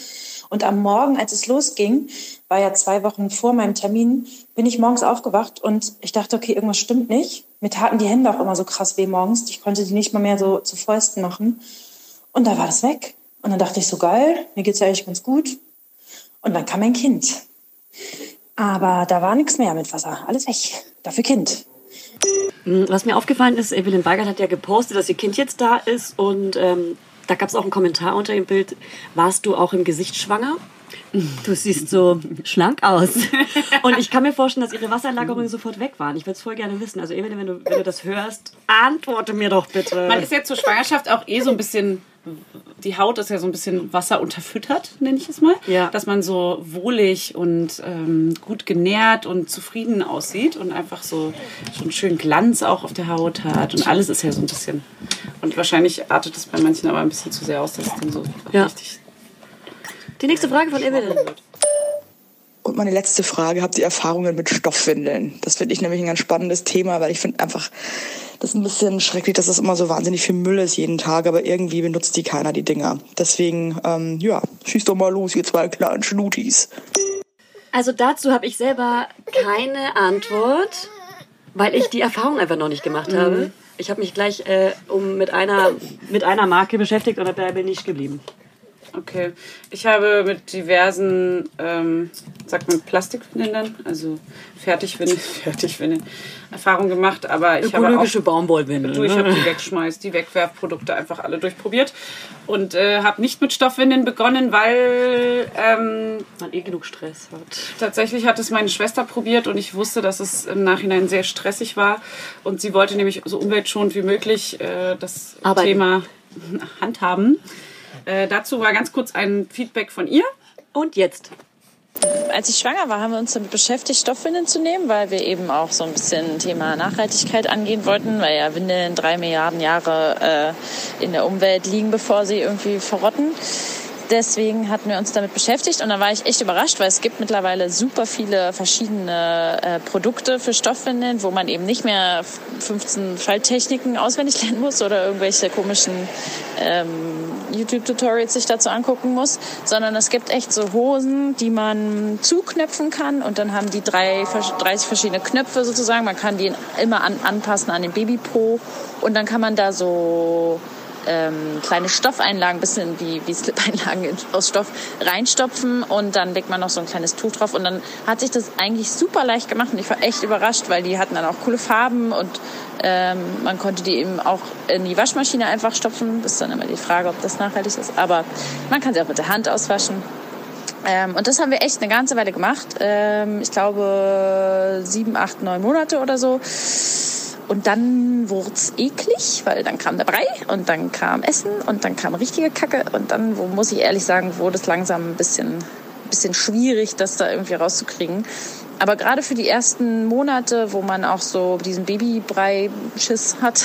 Speaker 7: Und am Morgen, als es losging, war ja zwei Wochen vor meinem Termin, bin ich morgens aufgewacht und ich dachte, okay, irgendwas stimmt nicht. Mir taten die Hände auch immer so krass weh morgens. Ich konnte die nicht mal mehr so zu Fäusten machen. Und da war das weg. Und dann dachte ich so, geil, mir geht's ja eigentlich ganz gut. Und dann kam mein Kind. Aber da war nichts mehr mit Wasser. Alles weg. Dafür Kind.
Speaker 1: Was mir aufgefallen ist, Evelyn Weigert hat ja gepostet, dass ihr Kind jetzt da ist und ähm, da gab es auch einen Kommentar unter dem Bild. Warst du auch im Gesicht schwanger? Du siehst so schlank aus. (laughs) Und ich kann mir vorstellen, dass ihre Wassereinlagerungen sofort weg waren. Ich würde es voll gerne wissen. Also Evelyn, wenn du, wenn du das hörst, antworte mir doch bitte.
Speaker 2: Man ist ja zur Schwangerschaft auch eh so ein bisschen, die Haut ist ja so ein bisschen wasserunterfüttert, nenne ich es mal.
Speaker 1: Ja.
Speaker 2: Dass man so wohlig und ähm, gut genährt und zufrieden aussieht und einfach so, einen schönen Glanz auch auf der Haut hat. Und alles ist ja so ein bisschen. Und wahrscheinlich artet es bei manchen aber ein bisschen zu sehr aus, dass es dann so
Speaker 1: Ja.
Speaker 2: richtig.
Speaker 1: Die nächste Frage von Evelyn.
Speaker 6: Und meine letzte Frage, habt ihr Erfahrungen mit Stoffwindeln? Das finde ich nämlich ein ganz spannendes Thema, weil ich finde einfach, das ist ein bisschen schrecklich, dass das immer so wahnsinnig viel Müll ist jeden Tag, aber irgendwie benutzt die keiner, die Dinger. Deswegen, ähm, ja, schießt doch mal los, ihr zwei kleinen Schnutis.
Speaker 1: Also dazu habe ich selber keine Antwort, weil ich die Erfahrung einfach noch nicht gemacht habe. Ich habe mich gleich äh, um mit einer mit einer Marke beschäftigt und dabei bin ich geblieben.
Speaker 2: Okay. Ich habe mit diversen, ähm, sagt man Plastikwindeln also Fertigwindeln, (laughs) Fertigwindeln, Erfahrung gemacht, aber ich habe auch
Speaker 1: Ökologische Baumwollwindel.
Speaker 2: Du, ich habe
Speaker 1: ne?
Speaker 2: die wegschmeiß, die Wegwerfprodukte einfach alle durchprobiert und äh, habe nicht mit Stoffwindeln begonnen, weil ähm,
Speaker 1: Man eh genug Stress hat.
Speaker 2: tatsächlich hat es meine Schwester probiert und ich wusste, dass es im Nachhinein sehr stressig war und sie wollte nämlich so umweltschonend wie möglich äh, das
Speaker 1: Arbeiten.
Speaker 2: Thema (laughs) handhaben. Äh, dazu war ganz kurz ein Feedback von ihr.
Speaker 1: Und jetzt?
Speaker 8: Als ich schwanger war, haben wir uns damit beschäftigt, Stoffwindeln zu nehmen, weil wir eben auch so ein bisschen Thema Nachhaltigkeit angehen wollten, weil ja Windeln drei Milliarden Jahre äh, in der Umwelt liegen, bevor sie irgendwie verrotten. Deswegen hatten wir uns damit beschäftigt und da war ich echt überrascht, weil es gibt mittlerweile super viele verschiedene äh, Produkte für Stoffwindeln, wo man eben nicht mehr 15 Falttechniken auswendig (laughs) lernen muss oder irgendwelche komischen ähm, YouTube-Tutorials sich dazu angucken muss, sondern es gibt echt so Hosen, die man zuknöpfen kann und dann haben die drei, 30 verschiedene Knöpfe sozusagen. Man kann die immer an, anpassen an den Babypo und dann kann man da so ähm, kleine Stoffeinlagen, bisschen wie, wie Slip-Einlagen in- aus Stoff reinstopfen und dann legt man noch so ein kleines Tuch drauf und dann hat sich das eigentlich super leicht gemacht und ich war echt überrascht, weil die hatten dann auch coole Farben und ähm, man konnte die eben auch in die Waschmaschine einfach stopfen. Das ist dann immer die Frage, ob das nachhaltig ist, aber man kann sie auch mit der Hand auswaschen. Ähm, und das haben wir echt eine ganze Weile gemacht. Ähm, ich glaube sieben, acht, neun Monate oder so. Und dann wurd's eklig, weil dann kam der Brei und dann kam Essen und dann kam richtige Kacke und dann, wo muss ich ehrlich sagen, wurde es langsam ein bisschen, bisschen schwierig, das da irgendwie rauszukriegen. Aber gerade für die ersten Monate, wo man auch so diesen Babybrei-Schiss hat,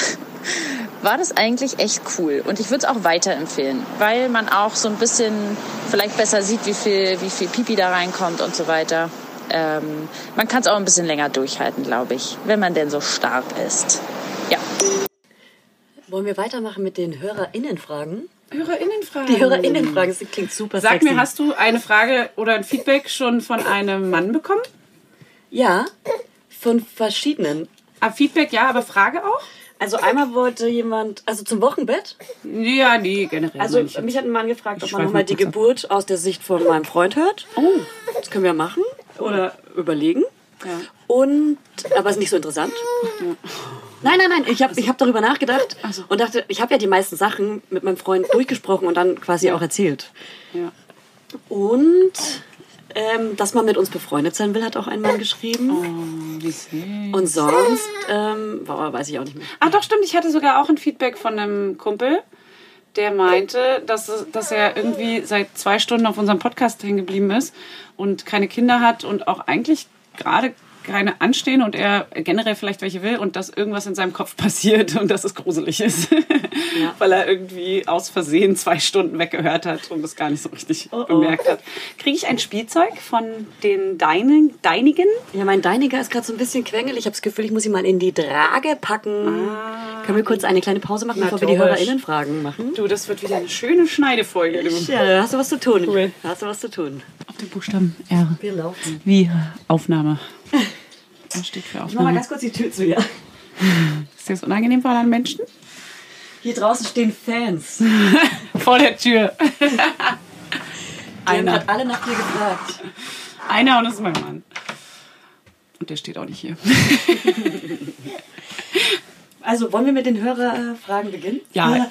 Speaker 8: (laughs) war das eigentlich echt cool. Und ich würde es auch weiterempfehlen, weil man auch so ein bisschen vielleicht besser sieht, wie viel, wie viel Pipi da reinkommt und so weiter. Ähm, man kann es auch ein bisschen länger durchhalten, glaube ich, wenn man denn so stark ist. Ja.
Speaker 1: Wollen wir weitermachen mit den HörerInnenfragen?
Speaker 2: HörerInnenfragen.
Speaker 1: Die HörerInnenfragen, das klingt super
Speaker 2: Sag
Speaker 1: sexy.
Speaker 2: mir, hast du eine Frage oder ein Feedback schon von einem Mann bekommen?
Speaker 1: Ja, von verschiedenen.
Speaker 2: Ah, Feedback ja, aber Frage auch?
Speaker 1: Also einmal wollte jemand, also zum Wochenbett.
Speaker 2: Ja, nee, generell.
Speaker 1: Also mich hat ein Mann gefragt, ob man nochmal
Speaker 2: mal
Speaker 1: die. Geburt aus der Sicht von meinem Freund hört.
Speaker 2: oh,
Speaker 1: Das können wir machen oder überlegen.
Speaker 2: ja.
Speaker 1: Und, aber ist nicht so interessant. Nein, nein, nein, ich habe ich hab darüber nachgedacht und dachte, ich habe ja die meisten Sachen mit meinem Freund durchgesprochen und dann quasi auch erzählt.
Speaker 2: ja.
Speaker 1: Und ähm, dass man mit uns befreundet sein will, hat auch ein Mann geschrieben.
Speaker 2: Oh, wie süß.
Speaker 1: Und sonst, ähm, boah, weiß ich auch nicht mehr.
Speaker 2: Ach doch, stimmt. Ich hatte sogar auch ein Feedback von einem Kumpel, der meinte, dass, dass er irgendwie seit zwei Stunden auf unserem Podcast hängen geblieben ist und keine Kinder hat und auch eigentlich gerade keine anstehen und er generell vielleicht welche will und dass irgendwas in seinem Kopf (laughs) passiert und dass es gruselig ist. (laughs) Weil er irgendwie aus Versehen zwei Stunden weggehört hat und das gar nicht so richtig bemerkt hat. Kriege ich ein Spielzeug von den deinen, deinigen?
Speaker 1: Ja, mein Deiniger ist gerade so ein bisschen quengelig. Ich habe das Gefühl, ich muss ihn mal in die Trage packen. Können wir kurz eine kleine Pause machen, bevor wir die. HörerInnenfragen machen?
Speaker 2: Du, das wird wieder eine schöne Schneidefolge.
Speaker 1: Ja, da hast du was zu tun.
Speaker 2: Cool.
Speaker 1: Da hast du was zu tun.
Speaker 2: Auf den Buchstaben R.
Speaker 1: Wir laufen.
Speaker 2: Wie Aufnahme. (laughs) Was steht für
Speaker 1: Ich mach mal
Speaker 2: Aufnahme?
Speaker 1: ganz kurz die Tür zu, ja.
Speaker 2: Ist das unangenehm für anderen Menschen?
Speaker 1: Hier draußen stehen Fans. (laughs)
Speaker 2: Vor der Tür. Einer.
Speaker 1: grad alle nach dir gefragt.
Speaker 2: Einer und das ist mein Mann. Und der steht auch nicht hier. (laughs)
Speaker 1: Also, wollen wir mit den Hörerfragen beginnen?
Speaker 2: Ja.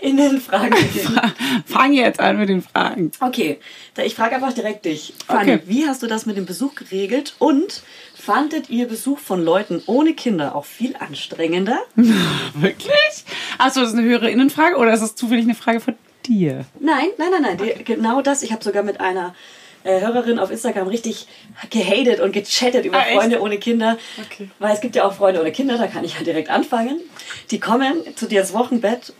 Speaker 1: Innenfragen beginnen. (laughs)
Speaker 2: Fang jetzt an mit den Fragen.
Speaker 1: Okay, ich frage einfach direkt dich. Fanny,
Speaker 2: Okay.
Speaker 1: wie hast du das mit dem Besuch geregelt? Und fandet ihr Besuch von Leuten ohne Kinder auch viel anstrengender? (laughs)
Speaker 2: Wirklich? Achso, das ist eine höhere Innenfrage oder ist das zufällig eine Frage von dir?
Speaker 1: Nein, nein, nein, nein. Die, genau das. Ich habe sogar mit einer äh, Hörerin auf Instagram richtig gehatet und gechattet über
Speaker 2: Ah?
Speaker 1: Freunde ohne Kinder.
Speaker 2: Okay.
Speaker 1: Weil es gibt ja auch Freunde ohne Kinder, da kann ich ja direkt anfangen. Die kommen zu dir ins Wochenbett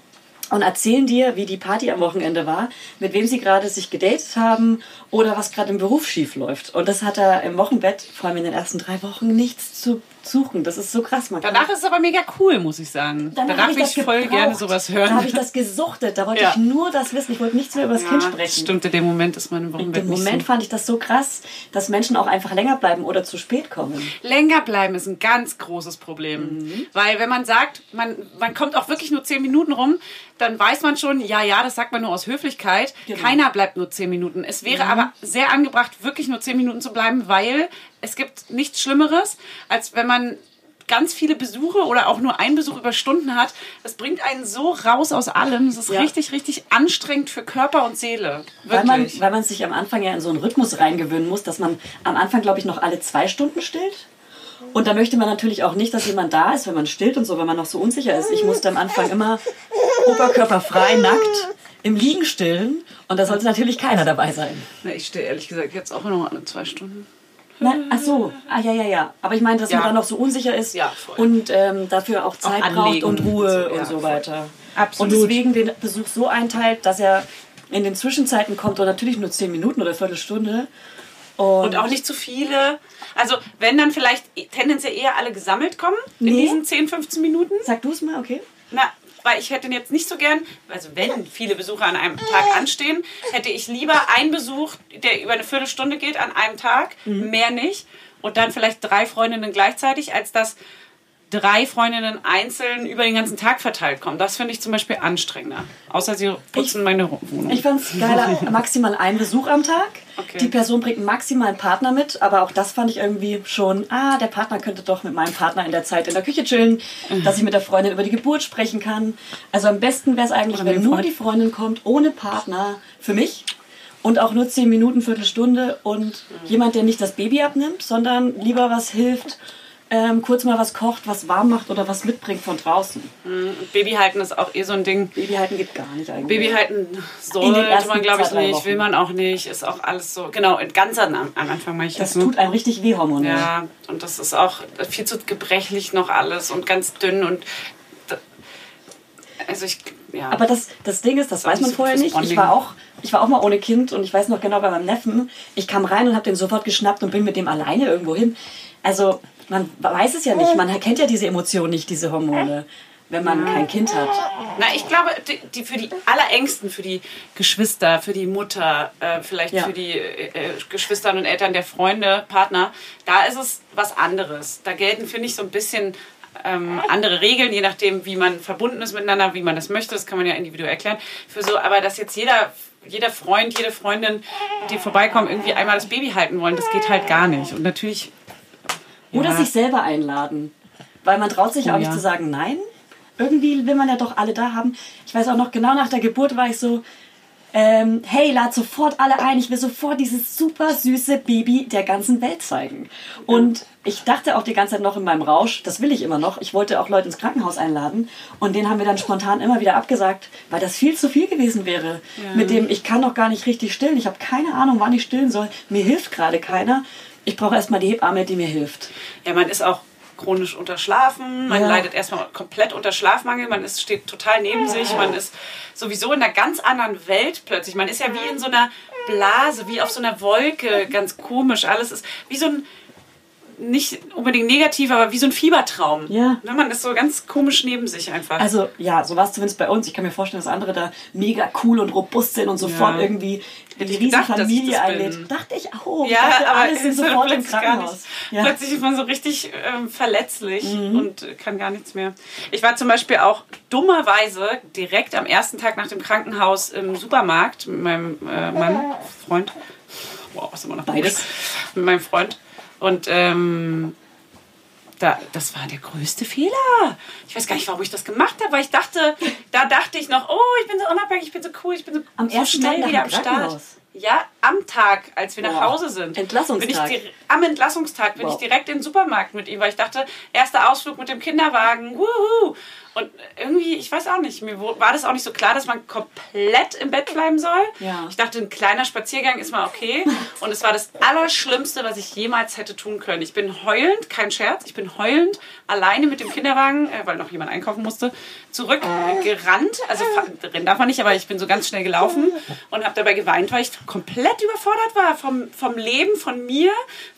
Speaker 1: und erzählen dir, wie die Party am Wochenende war, mit wem sie gerade sich gedatet haben oder was gerade im Beruf schief läuft. Und das hat er im Wochenbett, vor allem in den ersten drei Wochen, nichts zu suchen. Das ist so krass. Man
Speaker 2: Danach ist es aber mega cool, muss ich sagen.
Speaker 1: Danach
Speaker 2: Danach
Speaker 1: das
Speaker 2: ich voll
Speaker 1: gebraucht.
Speaker 2: gerne sowas hören.
Speaker 1: Da habe ich das gesuchtet. Da wollte
Speaker 2: Ja.
Speaker 1: ich nur das wissen. Ich wollte nichts mehr über das
Speaker 2: ja,
Speaker 1: Kind sprechen.
Speaker 2: Stimmt, in dem Moment ist man im
Speaker 1: In
Speaker 2: Wochenbett
Speaker 1: dem
Speaker 2: nicht
Speaker 1: Moment
Speaker 2: so.
Speaker 1: fand ich das so krass, dass Menschen auch einfach länger bleiben oder zu spät kommen.
Speaker 2: Länger bleiben ist ein ganz großes Problem.
Speaker 1: Mhm.
Speaker 2: Weil wenn man sagt, man, man kommt auch wirklich nur zehn Minuten rum, dann weiß man schon, ja, ja, das sagt man nur aus Höflichkeit.
Speaker 1: Genau.
Speaker 2: Keiner bleibt nur zehn Minuten. Es wäre
Speaker 1: Mhm.
Speaker 2: aber sehr angebracht, wirklich nur zehn Minuten zu bleiben, weil es gibt nichts Schlimmeres, als wenn man ganz viele Besuche oder auch nur einen Besuch über Stunden hat. Das bringt einen so raus aus allem. Es ist
Speaker 1: Ja.
Speaker 2: richtig, richtig anstrengend für Körper und Seele.
Speaker 1: Weil man, weil man sich am Anfang ja in so einen Rhythmus reingewöhnen muss, dass man am Anfang, glaube ich, noch alle zwei Stunden stillt. Und da möchte man natürlich auch nicht, dass jemand da ist, wenn man stillt und so, wenn man noch so unsicher ist. Ich musste am Anfang immer oberkörperfrei, nackt, im Liegen stillen. Und da sollte natürlich keiner dabei sein.
Speaker 2: Na, ich stehe ehrlich gesagt jetzt auch nur alle zwei Stunden.
Speaker 1: Nein, ach so, ah, ja, ja, ja. Aber ich meine, dass
Speaker 2: Ja.
Speaker 1: man dann noch so unsicher ist
Speaker 2: Ja,
Speaker 1: und ähm, dafür auch Zeit braucht
Speaker 2: anlegen
Speaker 1: und Ruhe
Speaker 2: und so, ja,
Speaker 1: und so
Speaker 2: voll.
Speaker 1: weiter.
Speaker 2: Absolut.
Speaker 1: Und deswegen den Besuch so einteilt, dass er in den Zwischenzeiten kommt und natürlich nur 10 Minuten oder Viertelstunde.
Speaker 2: Und auch nicht zu viele. Also, wenn dann vielleicht tendenziell eher alle gesammelt kommen in
Speaker 1: Nee.
Speaker 2: diesen 10, 15 Minuten.
Speaker 1: Sag du es mal, okay?
Speaker 2: Na, weil ich hätte jetzt nicht so gern, also wenn viele Besucher an einem Tag anstehen, hätte ich lieber einen Besuch, der über eine Viertelstunde geht an einem Tag, mehr nicht. Und dann vielleicht drei Freundinnen gleichzeitig, als dass drei Freundinnen einzeln über den ganzen Tag verteilt kommen. Das finde ich zum Beispiel anstrengender. Außer sie putzen meine Wohnung.
Speaker 1: Ich fand es geiler, (laughs) maximal ein Besuch am Tag.
Speaker 2: Okay.
Speaker 1: Die Person bringt maximal einen Partner mit, aber auch das fand ich irgendwie schon, ah, der Partner könnte doch mit meinem Partner in der Zeit in der Küche chillen,
Speaker 2: Mhm.
Speaker 1: dass ich mit der Freundin über die Geburt sprechen kann. Also am besten wäre es eigentlich, wenn nur die Freundin kommt, ohne Partner, für mich. Und auch nur 10 Minuten, Viertelstunde und
Speaker 2: Mhm.
Speaker 1: jemand, der nicht das Baby abnimmt, sondern lieber was hilft, ähm, kurz mal was kocht, was warm macht oder was mitbringt von draußen.
Speaker 2: Und Babyhalten ist auch eh so ein Ding.
Speaker 1: Babyhalten geht gar nicht eigentlich.
Speaker 2: Babyhalten sollte man, glaube ich, nicht,
Speaker 1: Wochen.
Speaker 2: will man auch nicht, ist auch alles so, genau, ganz am, am Anfang meine ich
Speaker 1: das
Speaker 2: das, ne?
Speaker 1: tut einem richtig weh hormonell.
Speaker 2: Ja, und das ist auch viel zu gebrechlich noch alles und ganz dünn und also ich, ja.
Speaker 1: Aber das, das Ding ist, das weiß man vorher nicht. Ich war, auch, ich war auch mal ohne Kind und ich weiß noch genau bei meinem Neffen, ich kam rein und habe den sofort geschnappt und bin mit dem alleine irgendwo hin. Also man weiß es ja nicht, man erkennt ja diese Emotionen nicht, diese Hormone, wenn man kein Kind hat.
Speaker 2: Na, ich glaube, die, die für die Allerängsten, für die Geschwister, für die Mutter, äh, vielleicht
Speaker 1: Ja.
Speaker 2: für die äh, äh, Geschwister und Eltern der Freunde, Partner, da ist es was anderes. Da gelten, finde ich, so ein bisschen ähm, andere Regeln, je nachdem, wie man verbunden ist miteinander, wie man das möchte. Das kann man ja individuell erklären. Für so, aber dass jetzt jeder, jeder Freund, jede Freundin, die vorbeikommen, irgendwie einmal das Baby halten wollen, das geht halt gar nicht. Und natürlich.
Speaker 1: Oder
Speaker 2: ja.
Speaker 1: sich selber einladen. Weil man traut sich
Speaker 2: Oh,
Speaker 1: auch nicht
Speaker 2: ja.
Speaker 1: zu sagen, nein. Irgendwie will man ja doch alle da haben. Ich weiß auch noch, genau nach der Geburt war ich so, ähm, hey, lad sofort alle ein. Ich will sofort dieses super süße Baby der ganzen Welt zeigen. Und ich dachte auch die ganze Zeit noch in meinem Rausch, das will ich immer noch. Ich wollte auch Leute ins Krankenhaus einladen. Und den haben wir dann spontan immer wieder abgesagt, weil das viel zu viel gewesen wäre. Mit dem, ich kann noch gar nicht richtig stillen. Ich habe keine Ahnung, wann ich stillen soll. Mir hilft gerade keiner. Ich brauche erstmal die Hebamme, die mir hilft.
Speaker 2: Ja, man ist auch chronisch unterschlafen, man
Speaker 1: Ja.
Speaker 2: leidet erstmal komplett unter Schlafmangel, man ist, steht total neben sich, man ist sowieso in einer ganz anderen Welt plötzlich. Man ist ja wie in so einer Blase, wie auf so einer Wolke, ganz komisch. Alles ist wie so ein, nicht unbedingt negativ, aber wie so ein Fiebertraum.
Speaker 1: Ja.
Speaker 2: Ne, Man ist so ganz komisch neben sich einfach.
Speaker 1: Also ja, so war es zumindest bei uns. Ich kann mir vorstellen, dass andere da mega cool und robust sind und sofort
Speaker 2: Ja.
Speaker 1: irgendwie die
Speaker 2: ich gedacht, dass ich das bin.
Speaker 1: Dachte ich auch. Ich
Speaker 2: ja,
Speaker 1: dachte,
Speaker 2: aber
Speaker 1: alle sind
Speaker 2: ist (laughs)
Speaker 1: sofort im Krankenhaus. Ja.
Speaker 2: Plötzlich ist man so richtig ähm, verletzlich
Speaker 1: Mhm.
Speaker 2: und kann gar nichts mehr. Ich war zum Beispiel auch dummerweise direkt am ersten Tag nach dem Krankenhaus im Supermarkt mit meinem äh, Mann, (laughs) Freund. Wow, was immer noch
Speaker 1: Beides.
Speaker 2: Mit meinem Freund. Und ähm, da, das war der größte Fehler. Ich weiß gar nicht, warum ich das gemacht habe, weil ich dachte, da dachte ich noch, oh, ich bin so unabhängig, ich bin so cool, ich bin so,
Speaker 1: Am
Speaker 2: so
Speaker 1: ersten Tag
Speaker 2: schnell
Speaker 1: nach
Speaker 2: wieder am Start. Ja, am Tag, als wir nach
Speaker 1: Wow.
Speaker 2: Hause sind.
Speaker 1: Entlassungstag.
Speaker 2: Bin ich am Entlassungstag bin
Speaker 1: Wow.
Speaker 2: ich direkt in den Supermarkt mit ihm, weil ich dachte, erster Ausflug mit dem Kinderwagen, wuhu. Und irgendwie, ich weiß auch nicht, mir war das auch nicht so klar, dass man komplett im Bett bleiben soll.
Speaker 1: Ja.
Speaker 2: Ich dachte, ein kleiner Spaziergang ist mal okay. Und es war das Allerschlimmste, was ich jemals hätte tun können. Ich bin heulend, kein Scherz, ich bin heulend alleine mit dem Kinderwagen, äh, weil noch jemand einkaufen musste, zurückgerannt. Also fa- rennen darf man nicht, aber ich bin so ganz schnell gelaufen und habe dabei geweint, weil ich komplett komplett überfordert war vom, vom Leben, von mir,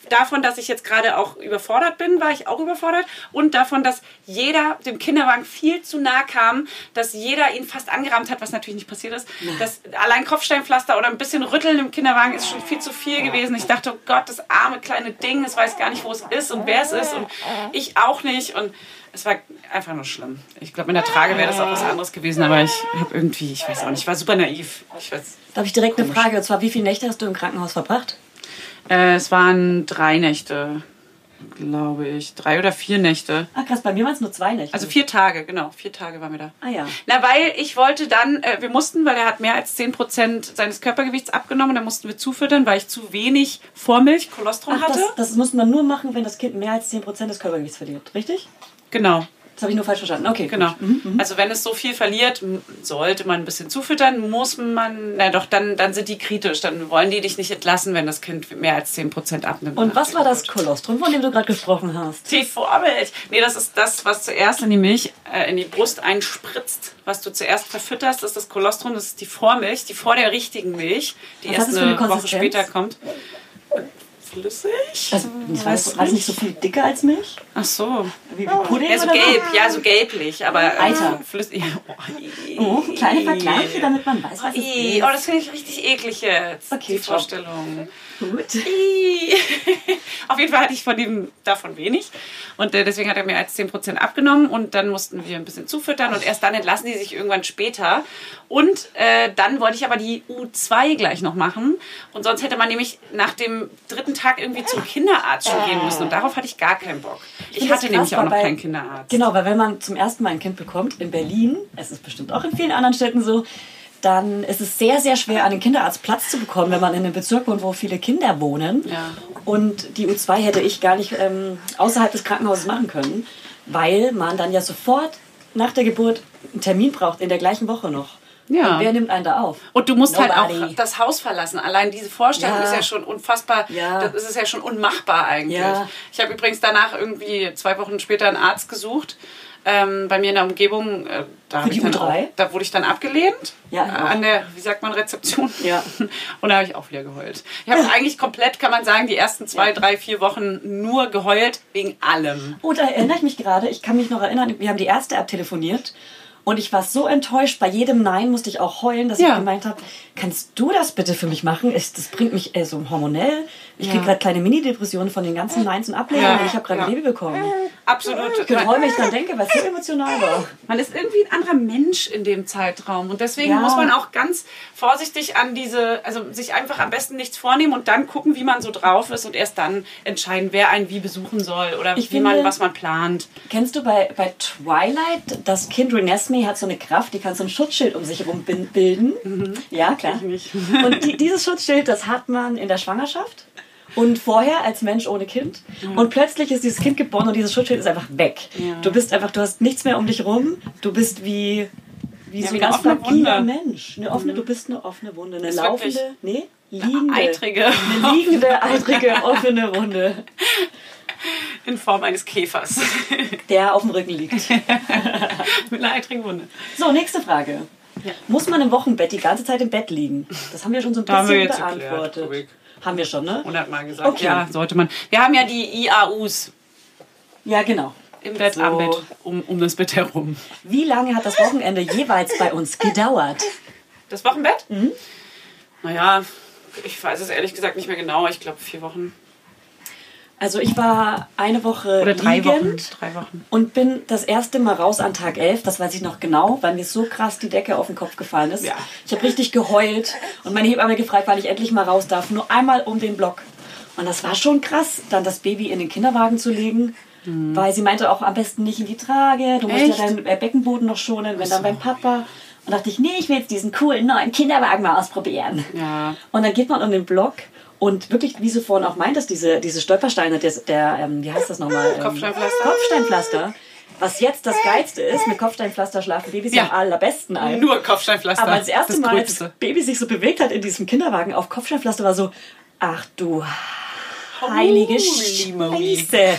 Speaker 2: davon, dass ich jetzt gerade auch überfordert bin, war ich auch überfordert und davon, dass jeder dem Kinderwagen viel zu nah kam, dass jeder ihn fast angerammt hat, was natürlich nicht passiert ist. Das allein Kopfsteinpflaster oder ein bisschen Rütteln im Kinderwagen ist schon viel zu viel gewesen. Ich dachte, oh Gott, das arme kleine Ding, es weiß gar nicht, wo es ist und wer es ist und ich auch nicht und es war einfach nur schlimm. Ich glaube, in der Trage wäre das auch was anderes gewesen, aber ich habe irgendwie, ich weiß auch nicht, ich war super naiv. Ich weiß,
Speaker 1: Da habe ich direkt eine Frage, und zwar, wie viele Nächte hast du im Krankenhaus verbracht?
Speaker 2: äh, es waren drei Nächte, glaube ich. Drei oder vier Nächte.
Speaker 1: Ah, krass, bei mir waren es nur zwei Nächte.
Speaker 2: Also vier Tage, genau. Vier Tage waren wir da.
Speaker 1: Ah ja.
Speaker 2: Na, weil ich wollte dann, äh, wir mussten, weil er hat mehr als 10% seines Körpergewichts abgenommen, da mussten wir zufüttern, weil ich zu wenig Vormilch, Kolostrum
Speaker 1: Ach,
Speaker 2: hatte.
Speaker 1: das, das muss man nur machen, wenn das Kind mehr als 10% des Körpergewichts verliert, richtig?
Speaker 2: Genau.
Speaker 1: Das habe ich nur falsch verstanden. Okay,
Speaker 2: Genau.
Speaker 1: gut. Mhm,
Speaker 2: Also wenn es so viel verliert, sollte man ein bisschen zufüttern, muss man, na doch, dann, dann sind die kritisch. Dann wollen die dich nicht entlassen, wenn das Kind mehr als 10% abnimmt.
Speaker 1: Und was war das. Kolostrum, von dem du gerade gesprochen hast?
Speaker 2: Die Vormilch. Nee, das ist das, was zuerst in die Milch, äh, in die Brust einspritzt. Was du zuerst verfütterst, ist das Kolostrum, das ist die Vormilch, die vor der richtigen Milch, die
Speaker 1: Was
Speaker 2: erst eine
Speaker 1: eine
Speaker 2: Woche später kommt. Flüssig?
Speaker 1: Also, das
Speaker 2: du
Speaker 1: war das nicht so viel dicker als Milch?
Speaker 2: Ach so.
Speaker 1: Wie, wie Pudding
Speaker 2: Ja, so
Speaker 1: oder
Speaker 2: gelb, ja, so gelblich, aber äh,
Speaker 1: Eiter.
Speaker 2: flüssig.
Speaker 1: Oh, kleine Vergleiche, damit man weiß, was es ist.
Speaker 2: Oh, das finde ich richtig eklig jetzt.
Speaker 1: Okay,
Speaker 2: die
Speaker 1: top.
Speaker 2: Vorstellung.
Speaker 1: Gut. (laughs)
Speaker 2: Auf jeden Fall hatte ich von dem davon wenig. Und äh, deswegen hat er mir als 10% abgenommen und dann mussten wir ein bisschen zufüttern und erst dann entlassen die sich irgendwann später. Und äh, dann wollte ich aber die U2 gleich noch machen. Und sonst hätte man nämlich nach dem dritten Tag irgendwie zum Kinderarzt schon gehen müssen. Und darauf hatte ich gar keinen Bock. Ich, hatte nämlich auch noch
Speaker 1: weil-
Speaker 2: keinen Kinderarzt.
Speaker 1: Genau, weil wenn man zum ersten Mal ein Kind bekommt in Berlin, es ist bestimmt auch in vielen anderen Städten so, dann ist es sehr, sehr schwer, einen Kinderarzt Platz zu bekommen, wenn man in einem Bezirk wohnt, wo viele Kinder wohnen.
Speaker 2: Ja.
Speaker 1: Und die U2 hätte ich gar nicht ähm, außerhalb des Krankenhauses machen können, weil man dann ja sofort nach der Geburt einen Termin braucht, in der gleichen Woche noch.
Speaker 2: Ja.
Speaker 1: Und wer nimmt einen da auf?
Speaker 2: Und du musst halt
Speaker 1: Nobody.
Speaker 2: auch das Haus verlassen. Allein diese Vorstellung
Speaker 1: Ja.
Speaker 2: ist ja schon unfassbar.
Speaker 1: Ja.
Speaker 2: Das ist ja schon unmachbar eigentlich.
Speaker 1: Ja.
Speaker 2: Ich habe übrigens danach irgendwie zwei Wochen später einen Arzt gesucht. Ähm, bei mir in der Umgebung, äh, da,
Speaker 1: Für
Speaker 2: ich
Speaker 1: die
Speaker 2: dann
Speaker 1: U3?
Speaker 2: auch, da wurde ich dann abgelehnt.
Speaker 1: Ja, auch.
Speaker 2: an der, wie sagt man, Rezeption.
Speaker 1: Ja. (laughs)
Speaker 2: Und da habe ich auch wieder geheult. Ich habe (laughs) eigentlich komplett, kann man sagen, die ersten zwei, drei, vier Wochen nur geheult wegen allem.
Speaker 1: Oh, da erinnere ich mich gerade. Ich kann mich noch erinnern, wir haben die erste App telefoniert. Und ich war so enttäuscht. Bei jedem Nein musste ich auch heulen, dass
Speaker 2: Ja.
Speaker 1: ich gemeint habe, kannst du das bitte für mich machen? Es- Das bringt mich äh, so hormonell. Ich
Speaker 2: Ja.
Speaker 1: kriege gerade kleine Mini-Depressionen von den ganzen Neins und Ablehnungen.
Speaker 2: Ja.
Speaker 1: Ich habe gerade
Speaker 2: Ja.
Speaker 1: ein Baby bekommen.
Speaker 2: Absolut.
Speaker 1: Ich könnte heulen, wenn ich dran denke, weil es so emotional war.
Speaker 2: Man ist irgendwie ein anderer Mensch in dem Zeitraum. Und deswegen
Speaker 1: Ja.
Speaker 2: muss man auch ganz vorsichtig an diese, also sich einfach am besten nichts vornehmen und dann gucken, wie man so drauf ist und erst dann entscheiden, wer einen wie besuchen soll oder
Speaker 1: Ich
Speaker 2: wie man,
Speaker 1: finde-
Speaker 2: was man plant.
Speaker 1: Kennst du bei, bei Twilight, das Kind Renesmee hat so eine Kraft, die kann so ein Schutzschild um sich herum bilden. Ja, klar. (laughs) Und die, dieses Schutzschild, das hat man in der Schwangerschaft und vorher als Mensch ohne Kind. Und plötzlich ist dieses Kind geboren und dieses Schutzschild ist einfach weg.
Speaker 2: Ja.
Speaker 1: Du bist einfach, du hast nichts mehr um dich rum. Du bist wie, wie so
Speaker 2: wie
Speaker 1: ein ganz fragiler. Mensch. Eine offene, du bist eine offene Wunde. Eine
Speaker 2: Ist
Speaker 1: laufende,
Speaker 2: wirklich
Speaker 1: nee, liegende.
Speaker 2: Eitrige
Speaker 1: Eine liegende, (laughs) eitrige, offene Wunde, (laughs)
Speaker 2: in Form eines Käfers. (laughs)
Speaker 1: der auf dem Rücken liegt. (laughs)
Speaker 2: Mit einer eitrigen Wunde.
Speaker 1: So, nächste Frage. Muss man im Wochenbett die ganze Zeit im Bett liegen? Das haben wir schon so ein
Speaker 2: Da haben wir
Speaker 1: bisschen
Speaker 2: erklärt,
Speaker 1: beantwortet.
Speaker 2: Rubik.
Speaker 1: haben wir schon, ne?
Speaker 2: Hundertmal gesagt.
Speaker 1: Okay.
Speaker 2: Ja, sollte man. Wir haben ja die IAUs
Speaker 1: Ja, genau.
Speaker 2: im Bett,
Speaker 1: So.
Speaker 2: am Bett, um, um das Bett herum.
Speaker 1: Wie lange hat das Wochenende jeweils bei uns gedauert?
Speaker 2: Das Wochenbett?
Speaker 1: Mhm.
Speaker 2: Naja, ich weiß es ehrlich gesagt nicht mehr genau. Ich glaube vier Wochen.
Speaker 1: Also ich war eine Woche
Speaker 2: Oder drei
Speaker 1: liegend
Speaker 2: Wochen. Drei Wochen.
Speaker 1: und bin das erste Mal raus an Tag 11. Das weiß ich noch genau, weil mir so krass die Decke auf den Kopf gefallen ist.
Speaker 2: Ja.
Speaker 1: Ich habe richtig geheult und meine Hebamme gefragt, weil ich endlich mal raus darf. Nur einmal um den Block. Und das war schon krass, dann das Baby in den Kinderwagen zu legen. Weil sie meinte auch am besten nicht in die Trage. Du musst
Speaker 2: Mhm. Echt?
Speaker 1: ja deinen äh, Beckenboden noch schonen, wenn dann beim Papa. Und dachte ich, nee, ich will jetzt diesen coolen neuen Kinderwagen mal ausprobieren.
Speaker 2: Ja.
Speaker 1: Und dann geht man um den Block und wirklich, wie du vorhin auch meintest, diese, diese Stolpersteine, der, der ähm, wie heißt das nochmal? Ähm,
Speaker 2: Kopfsteinpflaster.
Speaker 1: Kopfsteinpflaster. Was jetzt das Geilste ist, mit Kopfsteinpflaster schlafen Babys
Speaker 2: Ja.
Speaker 1: am allerbesten ein.
Speaker 2: Nur Kopfsteinpflaster.
Speaker 1: Aber das erste
Speaker 2: das
Speaker 1: Mal, als
Speaker 2: Größte.
Speaker 1: Baby sich so bewegt hat in diesem Kinderwagen auf Kopfsteinpflaster, war so, ach du heilige
Speaker 2: moly.
Speaker 1: Scheiße.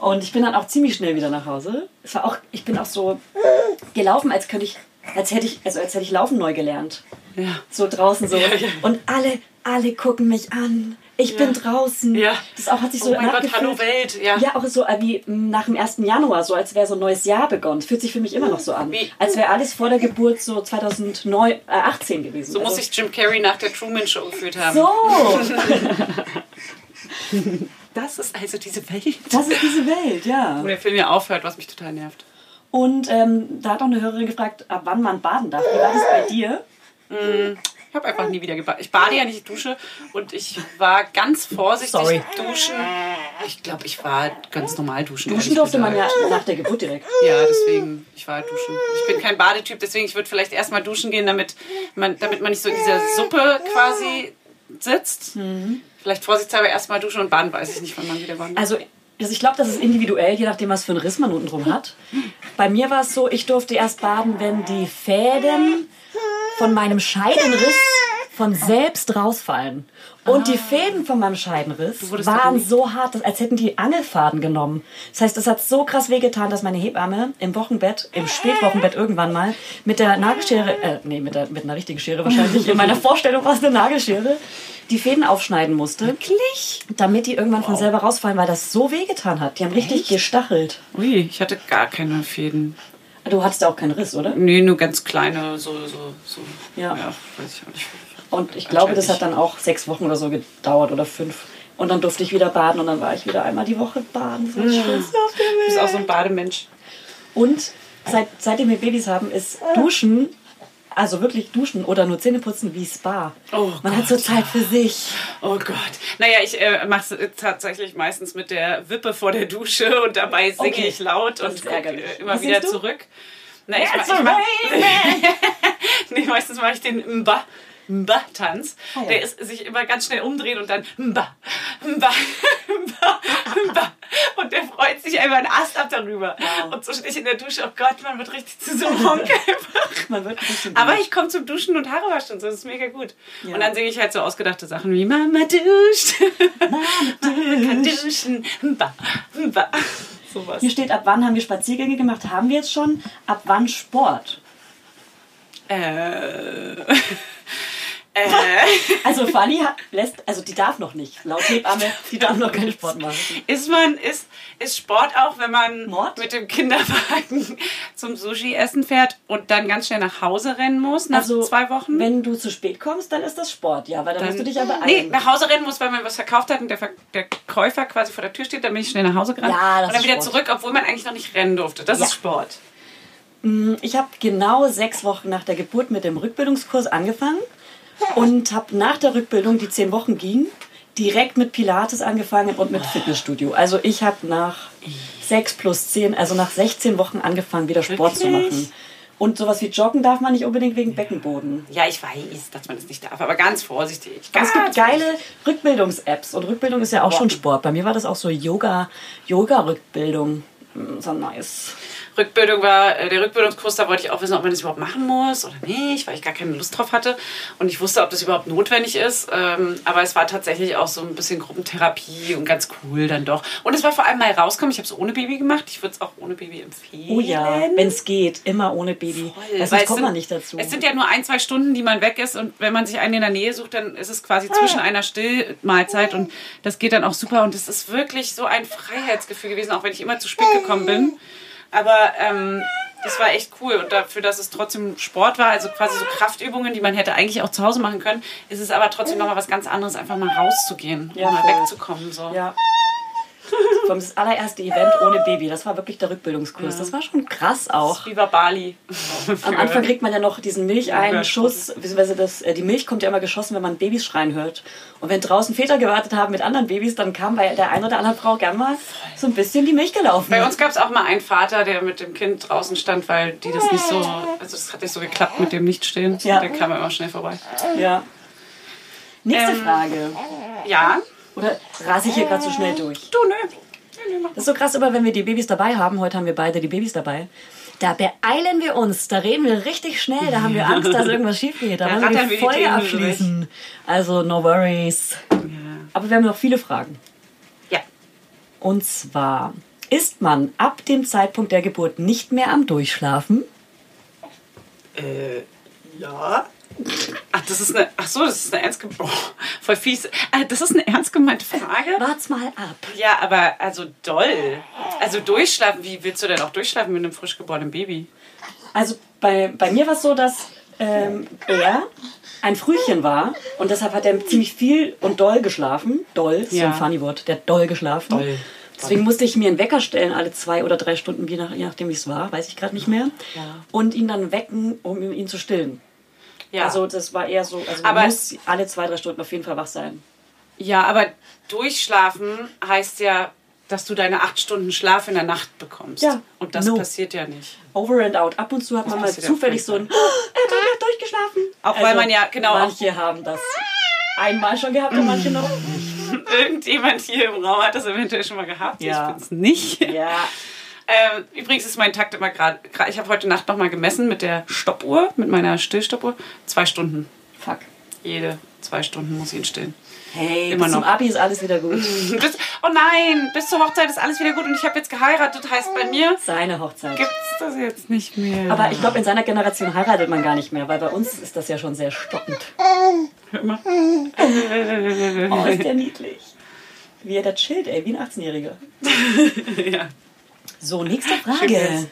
Speaker 1: Und ich bin dann auch ziemlich schnell wieder nach Hause. Es war auch, ich bin auch so gelaufen, als könnte ich, als hätte ich, also als hätte ich Laufen neu gelernt.
Speaker 2: Ja.
Speaker 1: So draußen so. Und alle, alle gucken mich an. Ich bin draußen.
Speaker 2: Ja.
Speaker 1: Das auch hat sich so
Speaker 2: Oh mein Gott, hallo Welt, ja.
Speaker 1: Ja, auch so äh, wie mm, nach dem 1. Januar, so als wäre so ein neues Jahr begonnen. Fühlt sich für mich immer noch so an.
Speaker 2: Wie-
Speaker 1: Als wäre alles vor der Geburt so 2018 gewesen.
Speaker 2: So muss
Speaker 1: Also-
Speaker 2: sich Jim Carrey nach der Truman Show gefühlt haben.
Speaker 1: So, (laughs)
Speaker 2: Das ist also diese Welt.
Speaker 1: das ist diese Welt, ja.
Speaker 2: Wo der Film ja aufhört, was mich total nervt.
Speaker 1: Und ähm, da hat auch eine Hörerin gefragt, ab wann man baden darf. Wie war das bei dir?
Speaker 2: Ich habe einfach nie wieder gebadet. Ich bade ja nicht, ich dusche. Und ich war ganz vorsichtig
Speaker 1: Sorry.
Speaker 2: duschen. Ich glaube, ich war ganz normal duschen.
Speaker 1: Duschen durfte man ja nach der Geburt direkt.
Speaker 2: Ja, deswegen, ich war duschen. Ich bin kein Badetyp, deswegen ich würde vielleicht erstmal duschen gehen, damit man, damit man nicht so in dieser Suppe quasi sitzt. Vielleicht vorsichtshalber erstmal duschen und baden, weiß ich nicht, wann man wieder wandert.
Speaker 1: Also, also ich glaube, das ist individuell, je nachdem, was für einen Riss man unten drum hat. Bei mir war es so, ich durfte erst baden, wenn die Fäden von meinem Scheidenriss von selbst rausfallen. Und die Fäden von meinem Scheidenriss waren so hart, als hätten die Angelfaden genommen. Das heißt, es hat so krass wehgetan, dass meine Hebamme im Wochenbett, im Spätwochenbett irgendwann mal, mit der Nagelschere, äh, nee, mit, der, mit einer richtigen Schere wahrscheinlich, in meiner (laughs) Vorstellung war es eine Nagelschere, die Fäden aufschneiden musste. Wirklich? Damit die irgendwann von selber rausfallen, weil das so wehgetan hat. Die haben richtig gestachelt.
Speaker 2: Ui, ich hatte gar keine Fäden.
Speaker 1: Du hattest ja auch keinen Riss, oder?
Speaker 2: Nee, nur ganz kleine, so, so, so.
Speaker 1: Ja.
Speaker 2: weiß ich auch nicht.
Speaker 1: Und ich glaube, das hat dann auch sechs Wochen oder so gedauert oder fünf. Und dann durfte ich wieder baden und dann war ich wieder einmal die Woche baden. Auf der
Speaker 2: Du bist auch so ein Bademensch.
Speaker 1: Und seit, seitdem wir Babys haben, ist Duschen, also wirklich Duschen oder nur Zähne putzen wie Spa.
Speaker 2: Oh
Speaker 1: Man hat so
Speaker 2: Gott,
Speaker 1: Zeit für sich.
Speaker 2: Oh Gott. Naja, ich äh, mache es tatsächlich meistens mit der Wippe vor der Dusche und dabei singe
Speaker 1: Okay.
Speaker 2: ich laut
Speaker 1: Das
Speaker 2: und gucke äh, immer
Speaker 1: Was
Speaker 2: wieder zurück. Na, ich, ich mach, (laughs) nee, meistens mache ich den Mba. Mba-Tanz.
Speaker 1: Ah, ja.
Speaker 2: Der ist sich immer ganz schnell umdrehen und dann Mba, Mba, Mba, Mba. Und der freut sich einfach einen Ast ab darüber. Und so stehe ich in der Dusche, oh Gott, man wird richtig zu so einem Honk einfach. (laughs)
Speaker 1: Man wird ein
Speaker 2: Aber ich komme zum Duschen und Haare waschen so, das ist mega gut.
Speaker 1: Ja.
Speaker 2: Und dann singe ich halt so ausgedachte Sachen wie Mama duscht, Mama (laughs) kann duschen, Mba, Mba. Sowas.
Speaker 1: Hier steht, ab wann haben wir Spaziergänge gemacht? Haben wir jetzt schon? Ab wann Sport?
Speaker 2: Äh, (laughs) äh,
Speaker 1: Also Fanny hat, lässt, also die darf noch nicht. Laut Hebamme, die darf noch keinen Sport machen.
Speaker 2: ist man, ist, ist Sport auch, wenn man
Speaker 1: Mord?
Speaker 2: mit dem Kinderwagen zum Sushi-Essen fährt und dann ganz schnell nach Hause rennen muss nach
Speaker 1: Also
Speaker 2: zwei Wochen?
Speaker 1: Wenn du zu spät kommst, dann ist das Sport, ja, weil dann, musst du dich aber
Speaker 2: Nee, nach Hause rennen muss, weil man was verkauft hat und der, der Käufer quasi vor der Tür steht, dann bin ich schnell nach Hause gerannt.
Speaker 1: Ja, das
Speaker 2: und dann wieder
Speaker 1: Sport.
Speaker 2: zurück, obwohl man eigentlich noch nicht rennen durfte. Das
Speaker 1: Ja.
Speaker 2: ist Sport.
Speaker 1: Ich habe genau sechs Wochen nach der Geburt mit dem Rückbildungskurs angefangen und habe nach der Rückbildung, die zehn Wochen ging, direkt mit Pilates angefangen und mit Fitnessstudio. Also ich habe nach sechs plus zehn, also nach 16 Wochen angefangen, wieder Sport zu
Speaker 2: Wirklich?
Speaker 1: machen. Und sowas wie Joggen darf man nicht unbedingt wegen Beckenboden.
Speaker 2: Ja, ich weiß, dass man das nicht darf, aber ganz vorsichtig.
Speaker 1: Es
Speaker 2: Ganz
Speaker 1: gibt geile Rückbildungs-Apps und Rückbildung ist ja auch schon Sport. Bei mir war das auch so Yoga, Yoga-Rückbildung. So nice.
Speaker 2: Rückbildung war, äh, der Rückbildungskurs, da wollte ich auch wissen, ob man das überhaupt machen muss oder nicht, weil ich gar keine Lust drauf hatte. Und ich wusste, ob das überhaupt notwendig ist. Ähm, aber es war tatsächlich auch so ein bisschen Gruppentherapie und ganz cool dann doch. Und es war vor allem mal rauskommen. Ich habe es ohne Baby gemacht. Ich würde es auch ohne Baby empfehlen.
Speaker 1: Oh ja, wenn es geht, immer ohne Baby.
Speaker 2: Voll,
Speaker 1: sonst kommt man nicht dazu.
Speaker 2: Es sind ja nur ein, zwei Stunden, die man weg ist und wenn man sich einen in der Nähe sucht, dann ist es quasi zwischen einer Stillmahlzeit und das geht dann auch super und es ist wirklich so ein Freiheitsgefühl gewesen, auch wenn ich immer zu spät gekommen bin. Aber ähm, das war echt cool und dafür, dass es trotzdem Sport war, also quasi so Kraftübungen, die man hätte eigentlich auch zu Hause machen können, ist es aber trotzdem nochmal was ganz anderes, einfach mal rauszugehen,
Speaker 1: Ja,
Speaker 2: mal
Speaker 1: voll.
Speaker 2: wegzukommen. So.
Speaker 1: Ja. (laughs) Allem das allererste Event ohne Baby, das war wirklich der Rückbildungskurs. Das war schon krass auch.
Speaker 2: Wie bei Bali.
Speaker 1: Am Anfang kriegt man ja noch diesen Milcheinschuss,
Speaker 2: Ja,
Speaker 1: beziehungsweise das, äh, die Milch kommt ja immer geschossen, wenn man Babys schreien hört. Und wenn draußen Väter gewartet haben mit anderen Babys, dann kam bei der einen oder anderen Frau gern mal so ein bisschen die Milch gelaufen.
Speaker 2: Bei uns gab es auch mal einen Vater, der mit dem Kind draußen stand, weil die das nicht so, also das hat nicht so geklappt mit dem Nichtstehen.
Speaker 1: Ja.
Speaker 2: Der kam immer schnell vorbei.
Speaker 1: Ja. Nächste
Speaker 2: Ähm,
Speaker 1: Frage.
Speaker 2: Ja.
Speaker 1: Oder rase ich hier gerade so schnell durch?
Speaker 2: Du, nö.
Speaker 1: Das ist so krass, aber wenn wir die Babys dabei haben, heute haben wir beide die Babys dabei, da beeilen wir uns, da reden wir richtig schnell, da haben wir Angst, dass irgendwas schief geht. Da wollen wir
Speaker 2: die
Speaker 1: Feuer
Speaker 2: Themen
Speaker 1: abschließen. Also no worries. Aber wir haben noch viele Fragen.
Speaker 2: Ja.
Speaker 1: Und zwar, ist man ab dem Zeitpunkt der Geburt nicht mehr am Durchschlafen?
Speaker 2: Äh, ja. Ach, das ist eine, ach so, das ist eine ernst gemeinte, oh, voll fies. Äh, Das ist eine ernst gemeinte Frage.
Speaker 1: Wart's mal ab.
Speaker 2: Ja, aber also doll. Also durchschlafen, wie willst du denn auch durchschlafen mit einem frisch geborenen Baby?
Speaker 1: Also bei, bei mir war es so, dass ähm, er ein Frühchen war und deshalb hat er ziemlich viel und doll geschlafen. Doll ist so
Speaker 2: Ja.
Speaker 1: ein funny Wort. Der hat doll geschlafen.
Speaker 2: Doll.
Speaker 1: Deswegen musste ich mir einen Wecker stellen, alle zwei oder drei Stunden, je, nach, je nachdem wie es war, weiß ich gerade nicht mehr. Und ihn dann wecken, um ihn zu stillen.
Speaker 2: Ja.
Speaker 1: Also das war eher so, also
Speaker 2: Aber-
Speaker 1: man muss alle zwei, drei Stunden auf jeden Fall wach sein.
Speaker 2: Ja, aber durchschlafen heißt ja, dass du deine acht Stunden Schlaf in der Nacht bekommst.
Speaker 1: Ja.
Speaker 2: Und das
Speaker 1: No.
Speaker 2: passiert ja nicht.
Speaker 1: Over and out. Ab und zu hat man mal zufällig so ein, "Ah, er hat durchgeschlafen. Also
Speaker 2: Auch weil man ja- genau,
Speaker 1: Manche haben das einmal schon gehabt und manche noch nicht. (laughs)
Speaker 2: Irgendjemand hier im Raum hat das eventuell schon mal gehabt.
Speaker 1: Ja.
Speaker 2: Ich bin's nicht.
Speaker 1: Ja.
Speaker 2: Ähm, übrigens ist mein Takt immer gerade. Ich habe heute Nacht noch mal gemessen mit der Stoppuhr, mit meiner Stillstoppuhr. Zwei Stunden.
Speaker 1: Fuck.
Speaker 2: Jede zwei Stunden muss ich ihn stillen.
Speaker 1: Hey,
Speaker 2: Immer
Speaker 1: bis zum
Speaker 2: noch.
Speaker 1: Abi ist alles wieder gut. (laughs)
Speaker 2: Bis, oh nein, bis zur Hochzeit ist alles wieder gut und ich habe jetzt geheiratet. Heißt bei mir
Speaker 1: Seine Hochzeit.
Speaker 2: gibt's das jetzt nicht mehr.
Speaker 1: Aber ich glaube, in seiner Generation heiratet man gar nicht mehr, weil bei uns ist das ja schon sehr stockend.
Speaker 2: immer.
Speaker 1: Oh, ist der niedlich. Wie er da chillt, ey, wie ein 18-Jähriger. (laughs)
Speaker 2: ja.
Speaker 1: So, nächste Frage.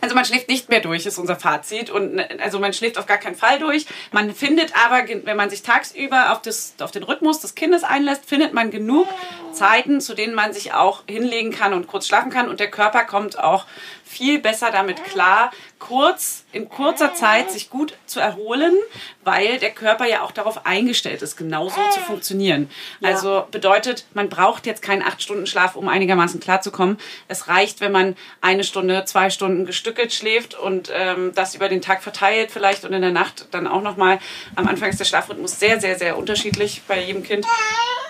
Speaker 2: Also man schläft nicht mehr durch, ist unser Fazit. Und ne, also man schläft auf gar keinen Fall durch. Man findet aber, wenn man sich tagsüber auf, das, auf den Rhythmus des Kindes einlässt, findet man genug Zeiten, zu denen man sich auch hinlegen kann und kurz schlafen kann. Und der Körper kommt auch viel besser damit klar, kurz, in kurzer Zeit sich gut zu erholen, weil der Körper ja auch darauf eingestellt ist, genauso zu funktionieren. Also bedeutet, man braucht jetzt keinen acht Stunden Schlaf, um einigermaßen klarzukommen. Es reicht, wenn man eine Stunde, zwei Stunden gestückelt schläft und ähm, das über den Tag verteilt vielleicht und in der Nacht dann auch nochmal. Am Anfang ist der Schlafrhythmus sehr, sehr, sehr unterschiedlich bei jedem Kind.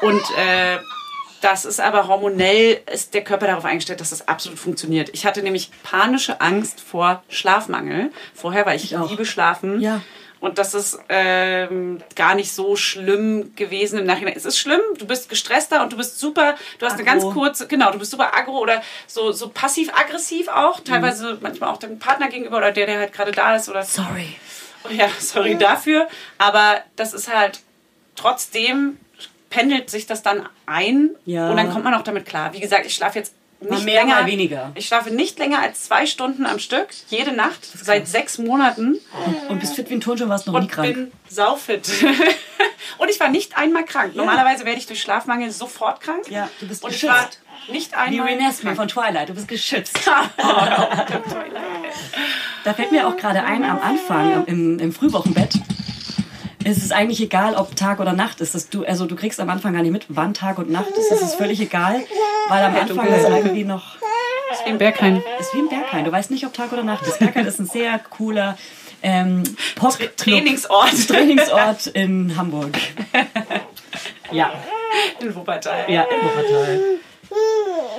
Speaker 2: Und äh, das ist aber hormonell, ist der Körper darauf eingestellt, dass das absolut funktioniert. Ich hatte nämlich panische Angst vor Schlafmangel vorher, weil ich,
Speaker 1: Ich
Speaker 2: liebe Schlafen.
Speaker 1: Ja.
Speaker 2: Und das ist ähm, gar nicht so schlimm gewesen im Nachhinein. Es ist schlimm, du bist gestresster und du bist super, du hast eine ganz
Speaker 1: Aggro.
Speaker 2: kurze, genau, du bist super aggro oder so, so passiv-aggressiv auch, teilweise
Speaker 1: Mhm.
Speaker 2: manchmal auch deinem Partner gegenüber oder der, der halt gerade da ist oder
Speaker 1: Sorry.
Speaker 2: Oh ja, sorry dafür. Aber das ist halt trotzdem pendelt sich das dann ein
Speaker 1: Ja.
Speaker 2: und dann kommt man auch damit klar. Wie gesagt, ich schlafe jetzt nicht
Speaker 1: mehr,
Speaker 2: länger,
Speaker 1: weniger.
Speaker 2: Ich schlafe nicht länger als zwei Stunden am Stück jede Nacht seit sechs Monaten
Speaker 1: Und bist fit wie ein Turnschuh, warst noch nie
Speaker 2: und
Speaker 1: krank.
Speaker 2: bin saufit. (laughs) und ich war nicht einmal krank. Normalerweise werde ich durch Schlafmangel sofort krank.
Speaker 1: Ja, du bist
Speaker 2: und ich
Speaker 1: geschützt.
Speaker 2: war nicht
Speaker 1: Wie
Speaker 2: einmal
Speaker 1: Renesmee von Twilight, du bist geschützt. (laughs)
Speaker 2: Twilight.
Speaker 1: Da fällt mir auch gerade ein, am Anfang, im, im Frühwochenbett, ist es eigentlich egal, ob Tag oder Nacht ist. Das du, also du kriegst am Anfang gar nicht mit, wann Tag und Nacht ist. Das ist völlig egal, weil am Anfang ist irgendwie noch...
Speaker 2: Im Berghain.
Speaker 1: ist wie im Berghain. Du weißt nicht, ob Tag oder Nacht ist. Berghain ist ein sehr cooler ähm, Pop
Speaker 2: Trainingsort. (laughs)
Speaker 1: Trainingsort in Hamburg. ja, (laughs)
Speaker 2: In Wuppertal.
Speaker 1: ja, im Wuppertal.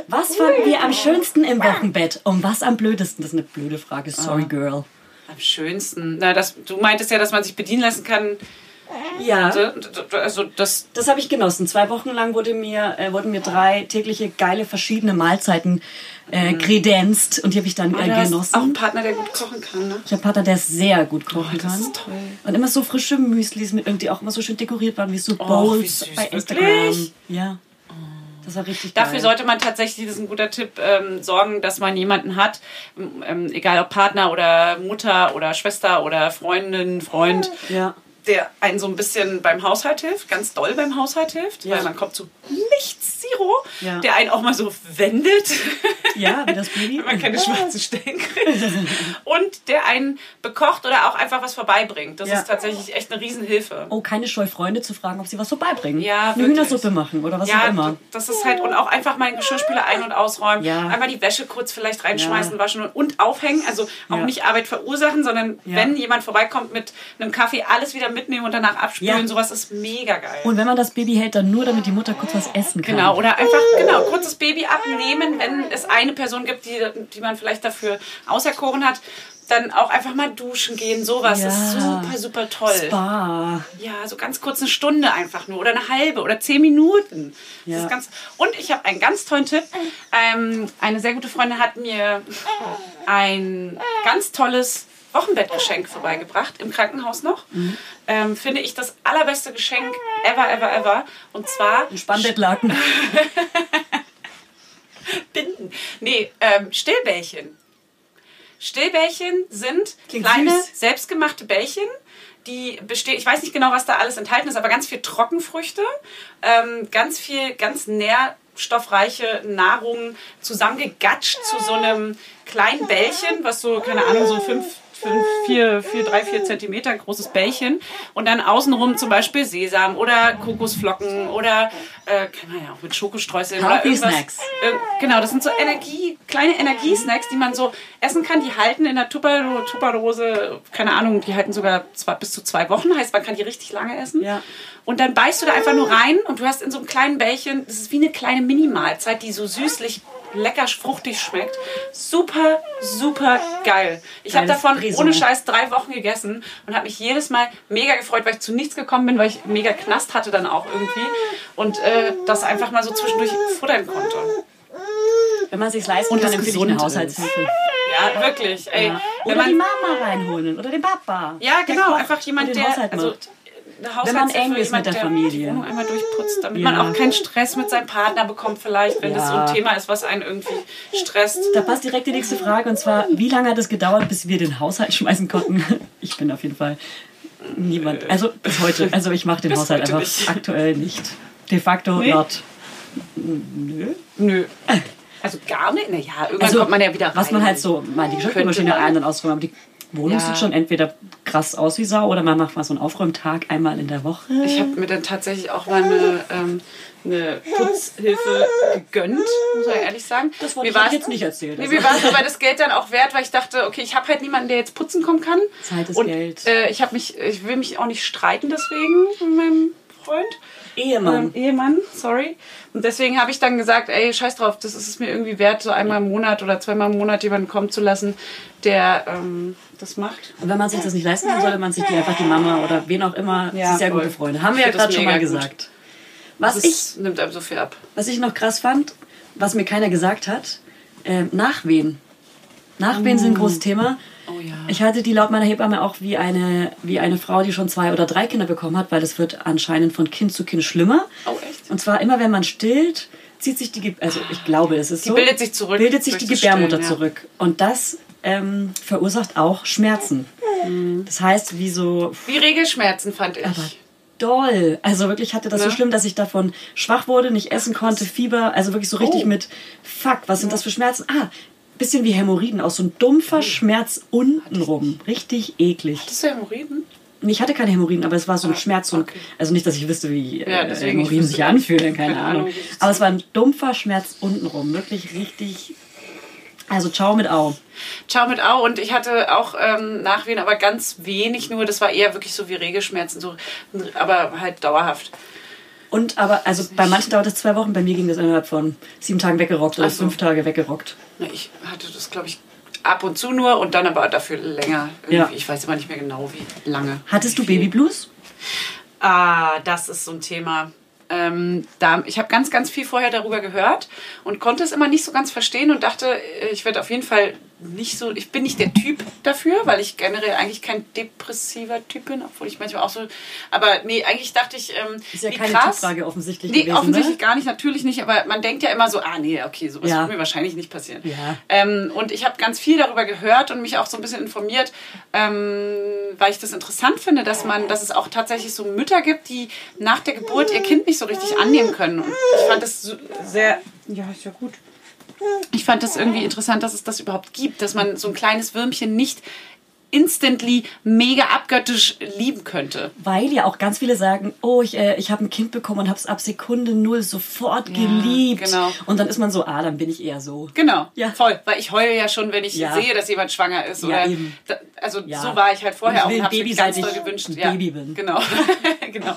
Speaker 1: Was fanden wir am schönsten im Wochenbett? Und was am blödesten? Das ist eine blöde Frage. Sorry, Girl.
Speaker 2: Am schönsten. Na, das, du meintest ja, dass man sich bedienen lassen kann.
Speaker 1: Ja.
Speaker 2: D- d- Also das.
Speaker 1: Das habe ich genossen. Zwei Wochen lang wurde mir, äh, wurden mir drei tägliche geile verschiedene Mahlzeiten äh, kredenzt und die habe ich dann
Speaker 2: Du
Speaker 1: äh,
Speaker 2: hast
Speaker 1: genossen.
Speaker 2: auch einen Partner, der gut kochen kann, ne?
Speaker 1: Ich habe einen Partner, der sehr gut kochen
Speaker 2: Oh, das
Speaker 1: kann.
Speaker 2: ist toll.
Speaker 1: Und immer so frische Müslis mit irgendwie auch immer so schön dekoriert waren, wie so
Speaker 2: wie
Speaker 1: Bowls
Speaker 2: süß,
Speaker 1: bei Instagram.
Speaker 2: wirklich?
Speaker 1: Ja. Das war richtig
Speaker 2: Dafür
Speaker 1: geil.
Speaker 2: sollte man tatsächlich, das ist ein guter Tipp, ähm, sorgen, dass man jemanden hat, ähm, egal ob Partner oder Mutter oder Schwester oder Freundin, Freund,
Speaker 1: Ja.
Speaker 2: Der einen so ein bisschen beim Haushalt hilft, ganz doll beim Haushalt hilft,
Speaker 1: Ja.
Speaker 2: weil man kommt zu nichts Zero,
Speaker 1: Ja.
Speaker 2: der einen auch mal so wendet.
Speaker 1: Ja, wie das Baby. (laughs)
Speaker 2: wenn man keine schwarzen Stellen kriegt. Und der einen bekocht oder auch einfach was vorbeibringt. Das
Speaker 1: Ja.
Speaker 2: ist tatsächlich echt eine Riesenhilfe.
Speaker 1: Oh, keine Scheu, Freunde zu fragen, ob sie was vorbeibringen.
Speaker 2: Ja,
Speaker 1: Eine. Hühnersuppe machen oder was auch immer.
Speaker 2: das ist halt, und auch einfach mal einen Geschirrspüler ein- und ausräumen.
Speaker 1: Ja.
Speaker 2: Einmal die Wäsche kurz vielleicht reinschmeißen, waschen und, und aufhängen. Also auch nicht Arbeit verursachen, sondern wenn jemand vorbeikommt mit einem Kaffee, alles wieder mitnehmen und danach abspülen.
Speaker 1: Ja.
Speaker 2: Sowas ist mega geil.
Speaker 1: Und wenn man das Baby hält, dann nur, damit die Mutter kurz was essen kann.
Speaker 2: Genau, oder einfach, genau, kurzes Baby abnehmen, wenn es eine Person gibt, die, die man vielleicht dafür auserkoren hat. Dann auch einfach mal duschen gehen, sowas
Speaker 1: Ja.
Speaker 2: ist super, super toll.
Speaker 1: Spa.
Speaker 2: Ja, so ganz kurz eine Stunde einfach nur oder eine halbe oder zehn Minuten.
Speaker 1: Ja.
Speaker 2: ist ganz und ich habe einen ganz tollen Tipp. Ähm, eine sehr gute Freundin hat mir ein ganz tolles Wochenbettgeschenk vorbeigebracht, im Krankenhaus noch. Ähm, finde ich das allerbeste Geschenk ever, ever, ever. Und zwar
Speaker 1: Ein Spannbettlaken. (laughs)
Speaker 2: Binden. Nee, ähm, Stillbällchen. Stillbällchen sind
Speaker 1: Klingt
Speaker 2: kleine,
Speaker 1: süß.
Speaker 2: selbstgemachte Bällchen, die bestehen, ich weiß nicht genau, was da alles enthalten ist, aber ganz viel Trockenfrüchte, ähm, ganz viel, ganz nährstoffreiche Nahrung zusammengegatscht zu so einem kleinen Bällchen, was so, keine Ahnung, so fünf, fünf, vier, vier, drei, vier Zentimeter großes Bällchen und dann außenrum zum Beispiel Sesam oder Kokosflocken oder, äh, kann man ja auch mit Schokostreuseln oder irgendwas.
Speaker 1: Snacks.
Speaker 2: Ir- Genau, das sind so Energie, kleine Energiesnacks, die man so essen kann. Die halten in der Tupper- Tupperdose, keine Ahnung, die halten sogar zwei, bis zu zwei Wochen. Heißt, man kann die richtig lange essen.
Speaker 1: Ja.
Speaker 2: Und dann beißt du da einfach nur rein und du hast in so einem kleinen Bällchen, das ist wie eine kleine Minimahlzeit, die so süßlich, lecker, fruchtig schmeckt. Super, super geil. Ich habe davon
Speaker 1: Risotto.
Speaker 2: ohne Scheiß drei Wochen gegessen und habe mich jedes Mal mega gefreut, weil ich zu nichts gekommen bin, weil ich mega Knast hatte dann auch irgendwie und äh, das einfach mal so zwischendurch futtern konnte.
Speaker 1: Wenn man sich leisten
Speaker 2: Und
Speaker 1: kann,
Speaker 2: das
Speaker 1: empfehle ich eine Haushaltshilfe.
Speaker 2: Ja, wirklich. Ey,
Speaker 1: Ja.
Speaker 2: wenn
Speaker 1: Oder die
Speaker 2: man,
Speaker 1: Mama reinholen oder den Papa.
Speaker 2: ja, genau, einfach jemand, der
Speaker 1: Haushalt
Speaker 2: also,
Speaker 1: macht. Wenn man eng ist mit der
Speaker 2: Die
Speaker 1: Familie.
Speaker 2: Wohnung einmal durchputzt, damit
Speaker 1: Ja.
Speaker 2: man auch keinen Stress mit seinem Partner bekommt vielleicht, wenn das so
Speaker 1: Ja.
Speaker 2: ein Thema ist, was einen irgendwie stresst.
Speaker 1: Da passt direkt die nächste Frage und zwar, wie lange hat es gedauert, bis wir den Haushalt schmeißen konnten? (laughs) Ich bin auf jeden Fall niemand. Also bis heute. Also ich mache den
Speaker 2: Bis
Speaker 1: Haushalt einfach
Speaker 2: nicht.
Speaker 1: aktuell nicht. De facto
Speaker 2: Nee.
Speaker 1: not.
Speaker 2: Nö. Also gar nicht? Naja, irgendwann
Speaker 1: Also
Speaker 2: kommt man ja wieder rein.
Speaker 1: was man halt so, mal die Geschirrspülmaschine
Speaker 2: man.
Speaker 1: ein- und ausräumen. Aber die Wohnung
Speaker 2: Ja.
Speaker 1: sieht schon entweder krass aus wie Sau oder man macht mal so einen Aufräumtag einmal in der Woche.
Speaker 2: Ich habe mir dann tatsächlich auch mal eine, ähm, eine Putzhilfe gegönnt, muss ich ehrlich sagen.
Speaker 1: Das wollte
Speaker 2: Mir
Speaker 1: ich jetzt nicht erzählen.
Speaker 2: Nee,
Speaker 1: Also.
Speaker 2: mir war es aber das Geld dann auch wert, weil ich dachte, okay, ich habe halt niemanden, der jetzt putzen kommen kann.
Speaker 1: Zeit ist
Speaker 2: Und,
Speaker 1: Geld.
Speaker 2: Äh, ich, mich, ich will mich auch nicht streiten deswegen mit meinem Freund.
Speaker 1: Ehemann.
Speaker 2: Ähm, Ehemann, sorry. Und deswegen habe ich dann gesagt, ey, scheiß drauf, das ist es mir irgendwie wert, so einmal im Monat oder zweimal im Monat jemanden kommen zu lassen, der ähm, das macht.
Speaker 1: Und wenn man sich das nicht leisten kann, sollte man sich die einfach die Mama oder wen auch immer,
Speaker 2: Ja,
Speaker 1: sehr
Speaker 2: voll.
Speaker 1: gute Freunde. Haben wir
Speaker 2: Ich
Speaker 1: ja gerade schon mal
Speaker 2: gut.
Speaker 1: gesagt. Was
Speaker 2: Das
Speaker 1: ich,
Speaker 2: nimmt einem so viel ab.
Speaker 1: was ich noch krass fand, was mir keiner gesagt hat, ähm, Nachwehen. Nachwehen sind ein großes Thema.
Speaker 2: Oh ja.
Speaker 1: Ich halte die laut meiner Hebamme auch wie eine, wie eine Frau, die schon zwei oder drei Kinder bekommen hat, weil das wird anscheinend von Kind zu Kind schlimmer.
Speaker 2: Oh, echt?
Speaker 1: Und zwar immer, wenn man stillt, zieht sich die, Ge also ich glaube, es ist
Speaker 2: Die
Speaker 1: so.
Speaker 2: bildet sich zurück
Speaker 1: Bildet sich die Gebärmutter
Speaker 2: Stillen, ja.
Speaker 1: zurück. Und das ähm, verursacht auch Schmerzen. Das heißt, wie so
Speaker 2: Wie Regelschmerzen fand ich.
Speaker 1: aber doll. Also wirklich hatte das so
Speaker 2: Ne?
Speaker 1: schlimm, dass ich davon schwach wurde, nicht essen konnte, Fieber, also wirklich so richtig
Speaker 2: Oh.
Speaker 1: mit Fuck, was sind das für Schmerzen? Ah, bisschen wie Hämorrhoiden, auch so ein dumpfer Schmerz untenrum. Richtig eklig.
Speaker 2: Hast du Hämorrhoiden?
Speaker 1: Nee, Ich hatte keine Hämorrhoiden, aber es war so ein Schmerz.
Speaker 2: Ah, okay.
Speaker 1: Also nicht, dass ich wüsste, wie äh,
Speaker 2: Ja, ich
Speaker 1: Hämorrhoiden sich anfühlen, keine, Ahnung. Aber es war ein dumpfer Schmerz untenrum. Wirklich richtig. Also ciao mit Au.
Speaker 2: Ciao mit Au. Und ich hatte auch ähm, Nachwehen, aber ganz wenig nur. Das war eher wirklich so wie Regelschmerzen, so, aber halt dauerhaft.
Speaker 1: Und aber, also bei manchen dauert es zwei Wochen, bei mir ging das innerhalb von sieben Tagen weggerockt oder
Speaker 2: so.
Speaker 1: fünf Tage weggerockt.
Speaker 2: Na, Ich hatte das, glaube ich, ab und zu nur und dann aber dafür länger.
Speaker 1: Ja.
Speaker 2: Ich weiß aber nicht mehr genau, wie lange.
Speaker 1: Hattest du
Speaker 2: Wie viel.
Speaker 1: Babyblues?
Speaker 2: Ah, das ist so ein Thema. Ähm, da, ich habe ganz, ganz viel vorher darüber gehört und konnte es immer nicht so ganz verstehen und dachte, äh, ich werde auf jeden Fall nicht so, ich bin nicht der Typ dafür, weil ich generell eigentlich kein depressiver Typ bin, obwohl ich manchmal auch so, aber nee, eigentlich dachte ich, ähm,
Speaker 1: Ist ja
Speaker 2: wie
Speaker 1: keine
Speaker 2: krass.
Speaker 1: Typfrage offensichtlich
Speaker 2: Nee,
Speaker 1: gewesen,
Speaker 2: offensichtlich
Speaker 1: ne?
Speaker 2: gar nicht, natürlich nicht, aber man denkt ja immer so, ah nee, okay, sowas
Speaker 1: Ja.
Speaker 2: wird mir wahrscheinlich nicht passieren.
Speaker 1: Ja.
Speaker 2: Ähm, und ich habe ganz viel darüber gehört und mich auch so ein bisschen informiert, ähm, weil ich das interessant finde, dass man, dass es auch tatsächlich so Mütter gibt, die nach der Geburt ihr Kind nicht so richtig annehmen können. Und ich fand das so sehr, ja, ist ja gut. Ich fand das irgendwie interessant, dass es das überhaupt gibt, dass man so ein kleines Würmchen nicht instantly mega abgöttisch lieben könnte.
Speaker 1: Weil ja auch ganz viele sagen, oh, ich, äh, ich habe ein Kind bekommen und habe es ab Sekunde null sofort geliebt.
Speaker 2: genau.
Speaker 1: Und dann ist man so, ah, dann bin ich eher so.
Speaker 2: Genau,
Speaker 1: Ja.
Speaker 2: voll. Weil ich heule ja schon, wenn ich
Speaker 1: Ja.
Speaker 2: sehe, dass jemand schwanger ist.
Speaker 1: Ja.
Speaker 2: Da, also
Speaker 1: Ja.
Speaker 2: so war ich halt vorher
Speaker 1: Und ich
Speaker 2: auch und habe
Speaker 1: ein
Speaker 2: mir
Speaker 1: Baby,
Speaker 2: ganz doll
Speaker 1: ich
Speaker 2: gewünscht.
Speaker 1: ein
Speaker 2: ja,
Speaker 1: Baby bin.
Speaker 2: Genau. (laughs) genau.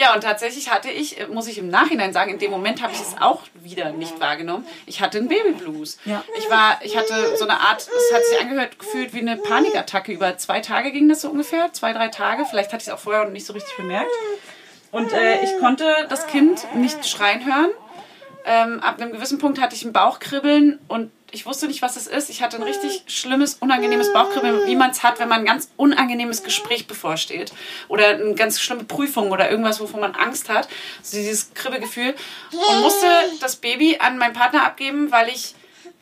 Speaker 2: Ja, und tatsächlich hatte ich, äh, muss ich im Nachhinein sagen, in dem Moment habe ich es auch wieder nicht wahrgenommen. Ich hatte einen Babyblues.
Speaker 1: Ja.
Speaker 2: Ich war, ich hatte so eine Art, es hat sich angehört, gefühlt wie eine Panikattacke. Über zwei Tage ging das so ungefähr, zwei, drei Tage. Vielleicht hatte ich es auch vorher noch nicht so richtig bemerkt. Und äh, ich konnte das Kind nicht schreien hören. Ähm, ab einem gewissen Punkt hatte ich ein Bauchkribbeln und ich wusste nicht, was es ist. Ich hatte ein richtig schlimmes, unangenehmes Bauchkribbeln, wie man es hat, wenn man ein ganz unangenehmes Gespräch bevorsteht. Oder eine ganz schlimme Prüfung oder irgendwas, wovon man Angst hat. Also dieses Kribbelgefühl. Und musste das Baby an meinen Partner abgeben, weil ich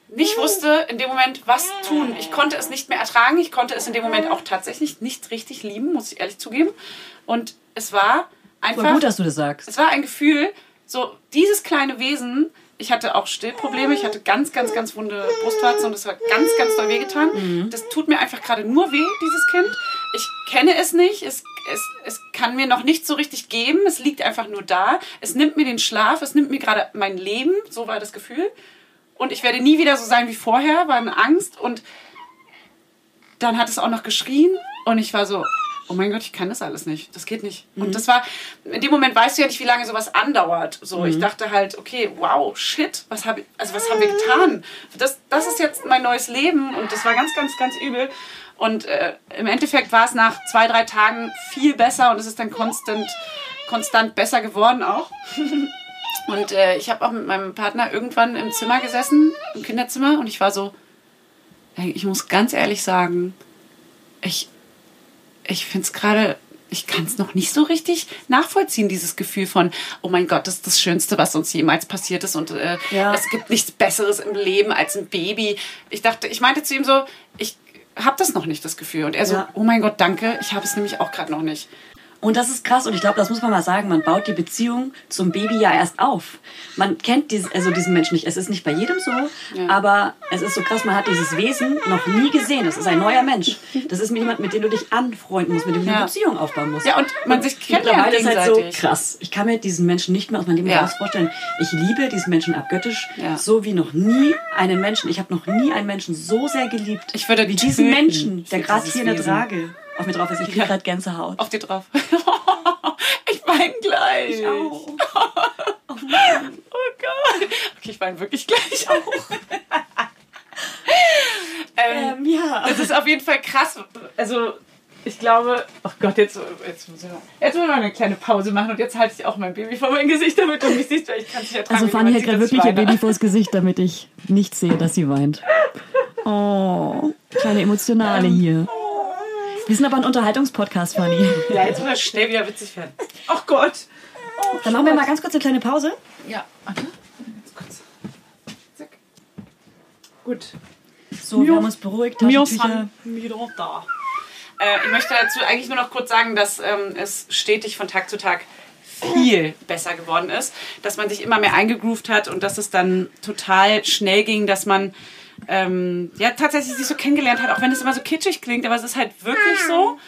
Speaker 2: nicht wusste in dem Moment, was tun. Ich konnte es nicht mehr ertragen. Ich konnte es in dem Moment auch tatsächlich nicht richtig lieben, muss ich ehrlich zugeben. Und es war einfach.
Speaker 1: Voll gut, dass du das sagst.
Speaker 2: Es war ein Gefühl, so dieses kleine Wesen. Ich hatte auch Stillprobleme. Ich hatte ganz, ganz, ganz wunde Brustwarzen und es hat ganz, ganz doll wehgetan. Das tut mir einfach gerade nur weh, dieses Kind. Ich kenne es nicht. Es, es, es kann mir noch nicht so richtig geben. Es liegt einfach nur da. Es nimmt mir den Schlaf. Es nimmt mir gerade mein Leben. So war das Gefühl. Und ich werde nie wieder so sein wie vorher, war eine Angst. Und dann hat es auch noch geschrien. Und ich war so, oh mein Gott, ich kann das alles nicht. Das geht nicht. Und das war, in dem Moment weißt du ja nicht, wie lange sowas andauert. So, ich dachte halt, okay, wow, shit, was habe also was haben wir getan? Das, das ist jetzt mein neues Leben. Und das war ganz, ganz, ganz übel. Und äh, im Endeffekt war es nach zwei, drei Tagen viel besser und es ist dann konstant, konstant besser geworden auch. (laughs) Und äh, ich habe auch mit meinem Partner irgendwann im Zimmer gesessen, im Kinderzimmer, und ich war so, ich muss ganz ehrlich sagen, ich, ich finde es gerade, ich kann es noch nicht so richtig nachvollziehen, dieses Gefühl von, oh mein Gott, das ist das Schönste, was uns jemals passiert ist und äh,
Speaker 1: Ja.
Speaker 2: es gibt nichts Besseres im Leben als ein Baby. Ich dachte, ich meinte zu ihm so, ich habe das noch nicht, das Gefühl. Und er so,
Speaker 1: Ja.
Speaker 2: oh mein Gott, danke, ich habe es nämlich auch gerade noch nicht.
Speaker 1: Und das ist krass und ich glaube, das muss man mal sagen, man baut die Beziehung zum Baby ja erst auf. Man kennt dies, also diesen Menschen nicht. Es ist nicht bei jedem so, aber es ist so krass, man hat dieses Wesen noch nie gesehen. Das ist ein neuer Mensch. Das ist jemand, mit dem du dich anfreunden musst, mit dem du eine
Speaker 2: Ja.
Speaker 1: Beziehung aufbauen musst.
Speaker 2: Ja, und man sich kennenlernt
Speaker 1: Mittlerweile ist halt so krass. Ich kann mir diesen Menschen nicht mehr aus meinem Leben
Speaker 2: Ja.
Speaker 1: vorstellen. Ich liebe diesen Menschen abgöttisch,
Speaker 2: Ja.
Speaker 1: so wie noch nie einen Menschen. Ich habe noch nie einen Menschen so sehr geliebt.
Speaker 2: Ich würde
Speaker 1: wie diesen Menschen, der gerade hier in der. Trage auf mir drauf ist. Ich kriege gerade Gänsehaut.
Speaker 2: Auf dir drauf. (laughs) ich weine gleich.
Speaker 1: Ich auch. (laughs)
Speaker 2: Oh Gott. Okay, ich weine wirklich gleich auch. (laughs) ähm,
Speaker 1: Ähm, ja.
Speaker 2: das ist auf jeden Fall krass. Also, ich glaube, oh Gott, jetzt, jetzt, muss ich mal, jetzt muss ich mal eine kleine Pause machen und jetzt halte ich auch mein Baby vor mein Gesicht, damit du mich siehst, weil ich kann es nicht ertragen.
Speaker 1: Also Fanny hat gerade
Speaker 2: ich
Speaker 1: wirklich ihr. Baby vors Gesicht, damit ich nicht sehe, dass sie weint. Oh, kleine Emotionale hier. Wir sind aber ein Unterhaltungspodcast, Fanny.
Speaker 2: Ja, jetzt muss er schnell wieder witzig werden. Oh Gott.
Speaker 1: Dann machen wir mal ganz kurz eine kleine Pause.
Speaker 2: Ja. Ganz kurz. Zack. Gut.
Speaker 1: So, wir haben uns beruhigt. Taschentücher.
Speaker 2: wieder da. Äh, ich möchte dazu eigentlich nur noch kurz sagen, dass ähm, es stetig von Tag zu Tag viel besser geworden ist, dass man sich immer mehr eingegroovt hat und dass es dann total schnell ging, dass man ähm, ja tatsächlich sich so kennengelernt hat, auch wenn es immer so kitschig klingt, aber es ist halt wirklich so.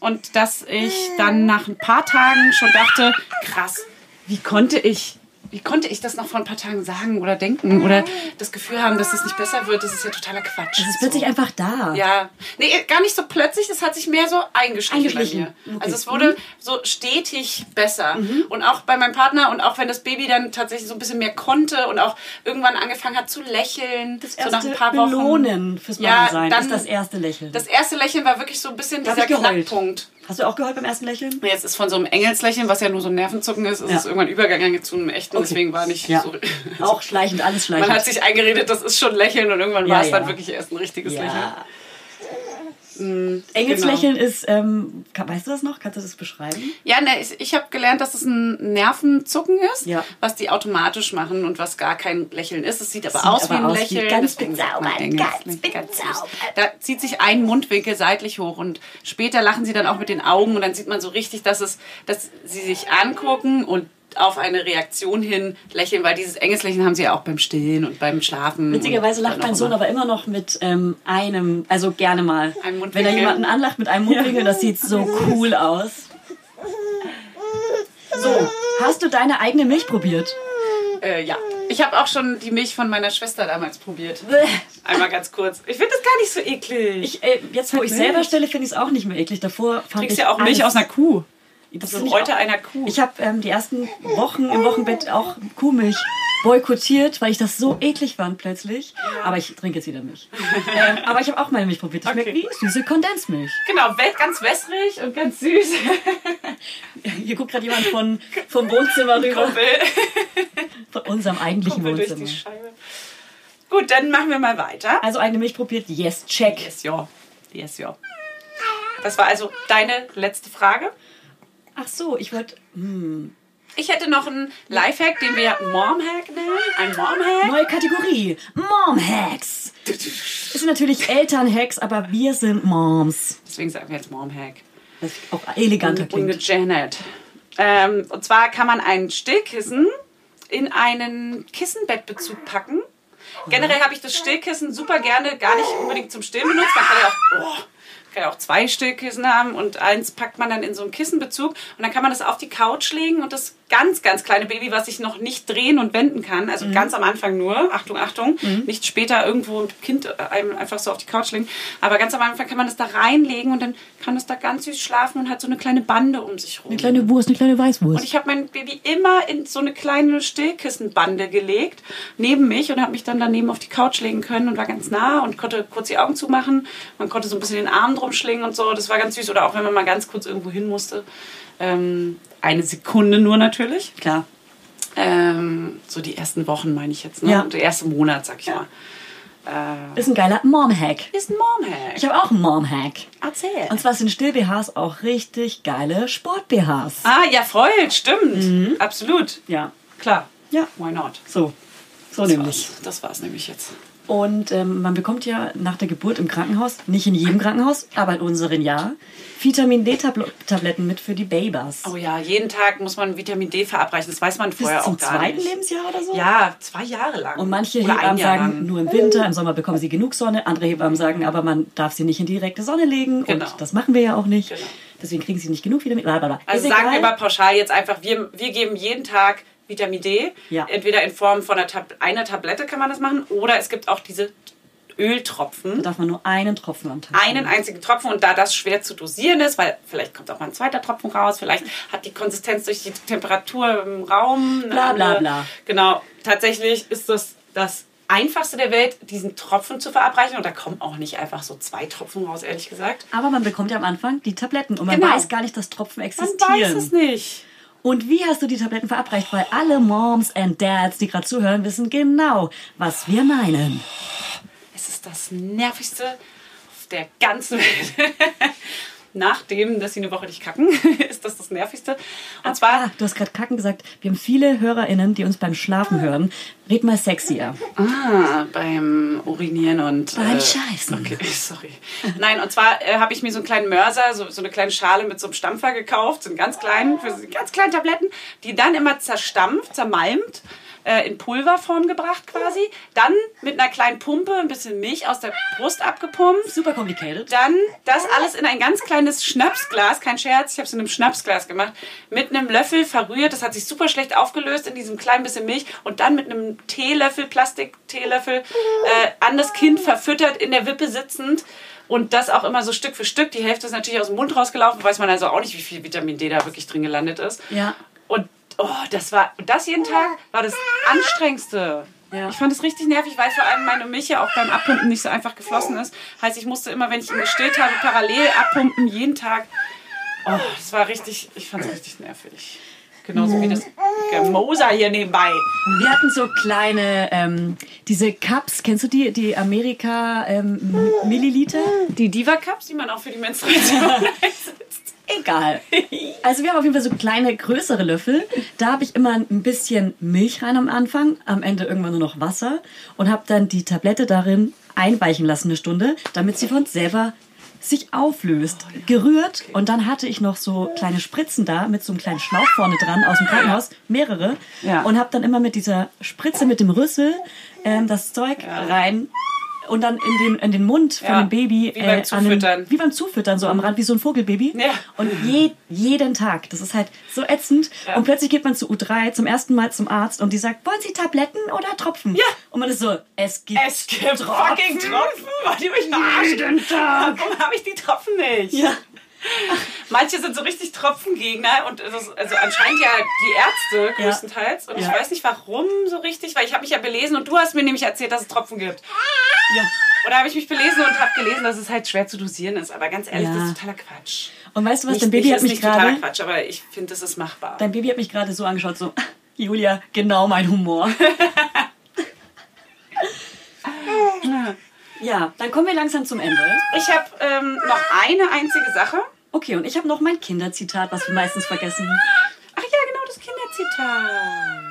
Speaker 2: Und dass ich dann nach ein paar Tagen schon dachte, krass, wie konnte ich, wie konnte ich das noch vor ein paar Tagen sagen oder denken oder das Gefühl haben, dass es nicht besser wird, das ist ja totaler Quatsch.
Speaker 1: Es ist plötzlich einfach da.
Speaker 2: Ja, nee, gar nicht so plötzlich, das hat sich mehr so eingeschlichen,
Speaker 1: Eingeschlichen.
Speaker 2: bei mir.
Speaker 1: Okay.
Speaker 2: Also es wurde so stetig besser. Und auch bei meinem Partner und auch wenn das Baby dann tatsächlich so ein bisschen mehr konnte und auch irgendwann angefangen hat zu lächeln,
Speaker 1: Das
Speaker 2: so
Speaker 1: erste
Speaker 2: nach ein paar Wochen.
Speaker 1: Belohnen fürs
Speaker 2: Ja,
Speaker 1: Mama-Sein
Speaker 2: dann-
Speaker 1: ist das erste Lächeln.
Speaker 2: Das erste Lächeln war wirklich so ein bisschen
Speaker 1: Da
Speaker 2: dieser. Knackpunkt.
Speaker 1: Hast du auch geheult beim ersten Lächeln?
Speaker 2: Jetzt ist von so einem Engelslächeln, was ja nur so ein Nervenzucken ist, ist
Speaker 1: Ja.
Speaker 2: es irgendwann übergegangen zu einem echten,
Speaker 1: Okay.
Speaker 2: deswegen war nicht
Speaker 1: Ja.
Speaker 2: so...
Speaker 1: Auch schleichend, alles schleichend.
Speaker 2: Man hat sich eingeredet, das ist schon Lächeln und irgendwann
Speaker 1: Ja,
Speaker 2: war es dann wirklich erst ein richtiges Lächeln. Genau.
Speaker 1: Engelslächeln ist, ähm, weißt du das noch? Kannst du das beschreiben?
Speaker 2: Ja, ne, ich, ich habe gelernt, dass es ein Nervenzucken ist,
Speaker 1: Ja.
Speaker 2: was die automatisch machen und was gar kein Lächeln ist. Es sieht aber
Speaker 1: Sieht
Speaker 2: aus
Speaker 1: aber
Speaker 2: wie ein
Speaker 1: aus wie
Speaker 2: Lächeln.
Speaker 1: ganz
Speaker 2: man
Speaker 1: bezaubert,
Speaker 2: Engelslächeln.
Speaker 1: ganz
Speaker 2: süß.
Speaker 1: bezaubert.
Speaker 2: Da zieht sich ein Mundwinkel seitlich hoch und später lachen sie dann auch mit den Augen und dann sieht man so richtig, dass, es, dass sie sich angucken und auf eine Reaktion hin lächeln, weil dieses Engelslächeln haben sie ja auch beim Stillen und beim Schlafen.
Speaker 1: Witzigerweise lacht mein Sohn
Speaker 2: immer.
Speaker 1: aber immer noch mit ähm, einem, also gerne mal. Wenn er jemanden anlacht mit einem Mundwinkel, das sieht so cool aus. So, hast du deine eigene Milch probiert?
Speaker 2: Äh, ja. Ich habe auch schon die Milch von meiner Schwester damals probiert. Einmal ganz kurz. Ich finde das gar nicht so eklig.
Speaker 1: Ich, äh, jetzt, wo ich
Speaker 2: Milch.
Speaker 1: selber stelle, finde ich es auch nicht mehr eklig. Davor fand
Speaker 2: kriegst
Speaker 1: ich
Speaker 2: ja auch Milch aus einer Kuh.
Speaker 1: Das ich
Speaker 2: Bräute
Speaker 1: auch-
Speaker 2: einer Kuh.
Speaker 1: Ich habe ähm, die ersten Wochen im Wochenbett auch Kuhmilch boykottiert, weil ich das so eklig fand plötzlich. Aber ich trinke jetzt wieder Milch. ähm, aber ich habe auch meine Milch probiert. Das schmeckt
Speaker 2: Okay.
Speaker 1: wie süße Kondensmilch.
Speaker 2: Genau, ganz wässrig und ganz süß. (laughs)
Speaker 1: Hier guckt gerade jemand von, vom Wohnzimmer rüber.
Speaker 2: Kumpel.
Speaker 1: Von unserem eigentlichen
Speaker 2: Kumpel durch
Speaker 1: Wohnzimmer.
Speaker 2: die Scheibe. Gut, dann machen wir mal weiter.
Speaker 1: Also eine Milch probiert, yes, check.
Speaker 2: Yes, ja. Yes, ja. Das war also deine letzte Frage.
Speaker 1: Ach so, ich wollte
Speaker 2: Ich hätte noch einen Lifehack, den wir Momhack nennen. Ein Momhack.
Speaker 1: neue Kategorie. Mom Hacks. Es sind natürlich Elternhacks, aber wir sind Moms.
Speaker 2: Deswegen sagen wir jetzt Momhack.
Speaker 1: Was auch eleganter klingt.
Speaker 2: Ungegendert. Ähm, und zwar kann man ein Stillkissen in einen Kissenbettbezug packen. Generell habe ich das Stillkissen super gerne gar nicht unbedingt zum Stillen benutzt. Man kann ja auch, oh, kann ja auch zwei Stillkissen haben und eins packt man dann in so einen Kissenbezug und dann kann man das auf die Couch legen und das ganz, ganz kleine Baby, was sich noch nicht drehen und wenden kann, also ganz am Anfang nur, Achtung, Achtung, nicht später irgendwo ein Kind einem einfach so auf die Couch legen, aber ganz am Anfang kann man das da reinlegen und dann kann es da ganz süß schlafen und hat so eine kleine Bande um sich rum.
Speaker 1: Eine kleine Wurst, eine kleine Weißwurst.
Speaker 2: Und ich habe mein Baby immer in so eine kleine Stillkissenbande gelegt, neben mich und habe mich dann daneben auf die Couch legen können und war ganz nah und konnte kurz die Augen zumachen. Man konnte so ein bisschen den Arm drum schlingen und so. Das war ganz süß. Oder auch wenn man mal ganz kurz irgendwo hin musste. Ähm, eine Sekunde nur natürlich.
Speaker 1: Klar.
Speaker 2: Ähm, so die ersten Wochen meine ich jetzt. Ne?
Speaker 1: Ja.
Speaker 2: Der erste Monat, sag ich mal.
Speaker 1: Ist ein geiler Mom-Hack.
Speaker 2: Ist ein Mom-Hack.
Speaker 1: Ich habe auch einen Mom-Hack.
Speaker 2: Erzähl.
Speaker 1: Und zwar sind Still-BHs auch richtig geile Sport-BHs.
Speaker 2: ah, ja, voll. Stimmt. Absolut.
Speaker 1: Ja.
Speaker 2: Klar.
Speaker 1: Ja.
Speaker 2: Why not?
Speaker 1: So. So
Speaker 2: Das
Speaker 1: nämlich.
Speaker 2: war's. Das war's nämlich jetzt.
Speaker 1: Und ähm, man bekommt ja nach der Geburt im Krankenhaus, nicht in jedem Krankenhaus, aber in unseren ja, Vitamin D-Tabletten mit für die Babys.
Speaker 2: Oh ja, jeden Tag muss man Vitamin D verabreichen. Das weiß man
Speaker 1: Bis
Speaker 2: vorher
Speaker 1: zum
Speaker 2: auch gar
Speaker 1: zweiten
Speaker 2: nicht.
Speaker 1: Lebensjahr oder so?
Speaker 2: Ja, zwei Jahre lang.
Speaker 1: Und manche
Speaker 2: Oder
Speaker 1: Hebammen sagen,
Speaker 2: lang.
Speaker 1: nur im Winter, im Sommer bekommen sie genug Sonne. Andere Hebammen sagen, aber man darf sie nicht in direkte Sonne legen.
Speaker 2: Genau.
Speaker 1: Und das machen wir ja auch nicht.
Speaker 2: Genau.
Speaker 1: Deswegen kriegen sie nicht genug Vitamin. Blablabla.
Speaker 2: Also
Speaker 1: Ist
Speaker 2: sagen wir
Speaker 1: egal.
Speaker 2: mal pauschal jetzt einfach, wir, wir geben jeden Tag Vitamin D.
Speaker 1: Ja.
Speaker 2: Entweder in Form von einer, Tab einer Tablette kann man das machen oder es gibt auch diese
Speaker 1: Da
Speaker 2: Öltropfen.
Speaker 1: darf man nur einen Tropfen am Tag.
Speaker 2: Einen
Speaker 1: nehmen.
Speaker 2: einzigen Tropfen und da das schwer zu dosieren ist, weil vielleicht kommt auch mal ein zweiter Tropfen raus, vielleicht hat die Konsistenz durch die Temperatur im Raum.
Speaker 1: Bla, bla, bla.
Speaker 2: Genau, tatsächlich ist das das einfachste der Welt, diesen Tropfen zu verabreichen und da kommen auch nicht einfach so zwei Tropfen raus, ehrlich gesagt.
Speaker 1: Aber man bekommt ja am Anfang die Tabletten und man
Speaker 2: Genau.
Speaker 1: weiß gar nicht, dass Tropfen
Speaker 2: Man
Speaker 1: existieren.
Speaker 2: weiß es nicht.
Speaker 1: Und wie hast du die Tabletten verabreicht? Weil alle Moms and Dads, die gerade zuhören, wissen genau, was wir meinen.
Speaker 2: Es ist das nervigste auf der ganzen (laughs) Welt. Nachdem, dass sie eine Woche nicht kacken, (laughs) ist das das nervigste. Und zwar
Speaker 1: Ah, du hast gerade Kacken gesagt. Wir haben viele HörerInnen, die uns beim Schlafen hören. Red mal sexier.
Speaker 2: Ah, beim Urinieren und.
Speaker 1: Beim Scheißen.
Speaker 2: Okay, (laughs) sorry. Nein, und zwar äh, habe ich mir so einen kleinen Mörser, so, so eine kleine Schale mit so einem Stampfer gekauft, so einen ganz kleinen, für so ganz kleinen Tabletten, die dann immer zerstampft, zermalmt, äh, in Pulverform gebracht quasi. Dann mit einer kleinen Pumpe ein bisschen Milch aus der Brust abgepumpt.
Speaker 1: Super complicated.
Speaker 2: Dann das alles in ein ganz kleines Schnapsglas, kein Scherz, ich habe es in einem Schnapsglas gemacht, mit einem Löffel verrührt. Das hat sich super schlecht aufgelöst in diesem kleinen bisschen Milch und dann mit einem Teelöffel, Plastik-Teelöffel, äh, an das Kind verfüttert, in der Wippe sitzend. Und das auch immer so Stück für Stück. Die Hälfte ist natürlich aus dem Mund rausgelaufen. Weiß man also auch nicht, wie viel Vitamin D da wirklich drin gelandet ist.
Speaker 1: Ja.
Speaker 2: Und oh, das war, das jeden Tag war das anstrengendste.
Speaker 1: Ja.
Speaker 2: Ich fand es richtig nervig, weil vor allem meine Milch ja auch beim Abpumpen nicht so einfach geflossen ist. Heißt, ich musste immer, wenn ich ihn gestillt habe, parallel abpumpen, jeden Tag. Oh, das war richtig, ich fand es richtig nervig. Genauso wie das Gemoser hier nebenbei.
Speaker 1: Wir hatten so kleine, ähm, diese Cups, kennst du die, die Amerika ähm, Milliliter?
Speaker 2: Die Diva Cups, die man auch für die Menstruation. (laughs) (laughs)
Speaker 1: Egal. Also wir haben auf jeden Fall so kleine, größere Löffel. Da habe ich immer ein bisschen Milch rein am Anfang, am Ende irgendwann nur noch Wasser und habe dann die Tablette darin einweichen lassen eine Stunde, damit sie von selber sich auflöst, gerührt und dann hatte ich noch so kleine Spritzen da mit so einem kleinen Schlauch vorne dran aus dem Krankenhaus, mehrere
Speaker 2: Ja.
Speaker 1: und habe dann immer mit dieser Spritze mit dem Rüssel ähm, das Zeug rein und dann in den, in den Mund von
Speaker 2: Ja,
Speaker 1: dem Baby.
Speaker 2: wie beim
Speaker 1: den-
Speaker 2: Zufüttern.
Speaker 1: wie beim Zufüttern, so am Rand, wie so ein Vogelbaby.
Speaker 2: Ja.
Speaker 1: Und je, jeden Tag. Das ist halt so ätzend. Und plötzlich geht man zu U3 zum ersten Mal zum Arzt und die sagt, wollen Sie Tabletten oder Tropfen?
Speaker 2: Ja.
Speaker 1: Und man ist so, es gibt,
Speaker 2: Es gibt fucking Tropfen. Wollt ihr mich verarschen? Warum habe ich die Tropfen nicht?
Speaker 1: Ja. (laughs)
Speaker 2: Manche sind so richtig Tropfengegner und das, also anscheinend ja die Ärzte
Speaker 1: Ja.
Speaker 2: größtenteils. Und ich
Speaker 1: Ja.
Speaker 2: weiß nicht warum so richtig, weil ich habe mich ja belesen und du hast mir nämlich erzählt, dass es Tropfen gibt.
Speaker 1: Ja.
Speaker 2: Und da habe ich mich belesen und habe gelesen, dass es halt schwer zu dosieren ist. Aber ganz ehrlich,
Speaker 1: Ja.
Speaker 2: das ist totaler Quatsch.
Speaker 1: Und weißt du was,
Speaker 2: Nicht,
Speaker 1: dein Baby hat
Speaker 2: ist
Speaker 1: mich
Speaker 2: nicht totaler
Speaker 1: gerade,
Speaker 2: Quatsch, aber ich finde, das ist machbar.
Speaker 1: dein Baby hat mich gerade so angeschaut, so, (laughs) Julia, genau mein Humor. (laughs) Ja, dann kommen wir langsam zum Ende.
Speaker 2: Ich habe ähm, noch eine einzige Sache.
Speaker 1: Okay, und ich habe noch mein Kinderzitat, was wir meistens vergessen.
Speaker 2: Ach ja, genau, das Kinderzitat.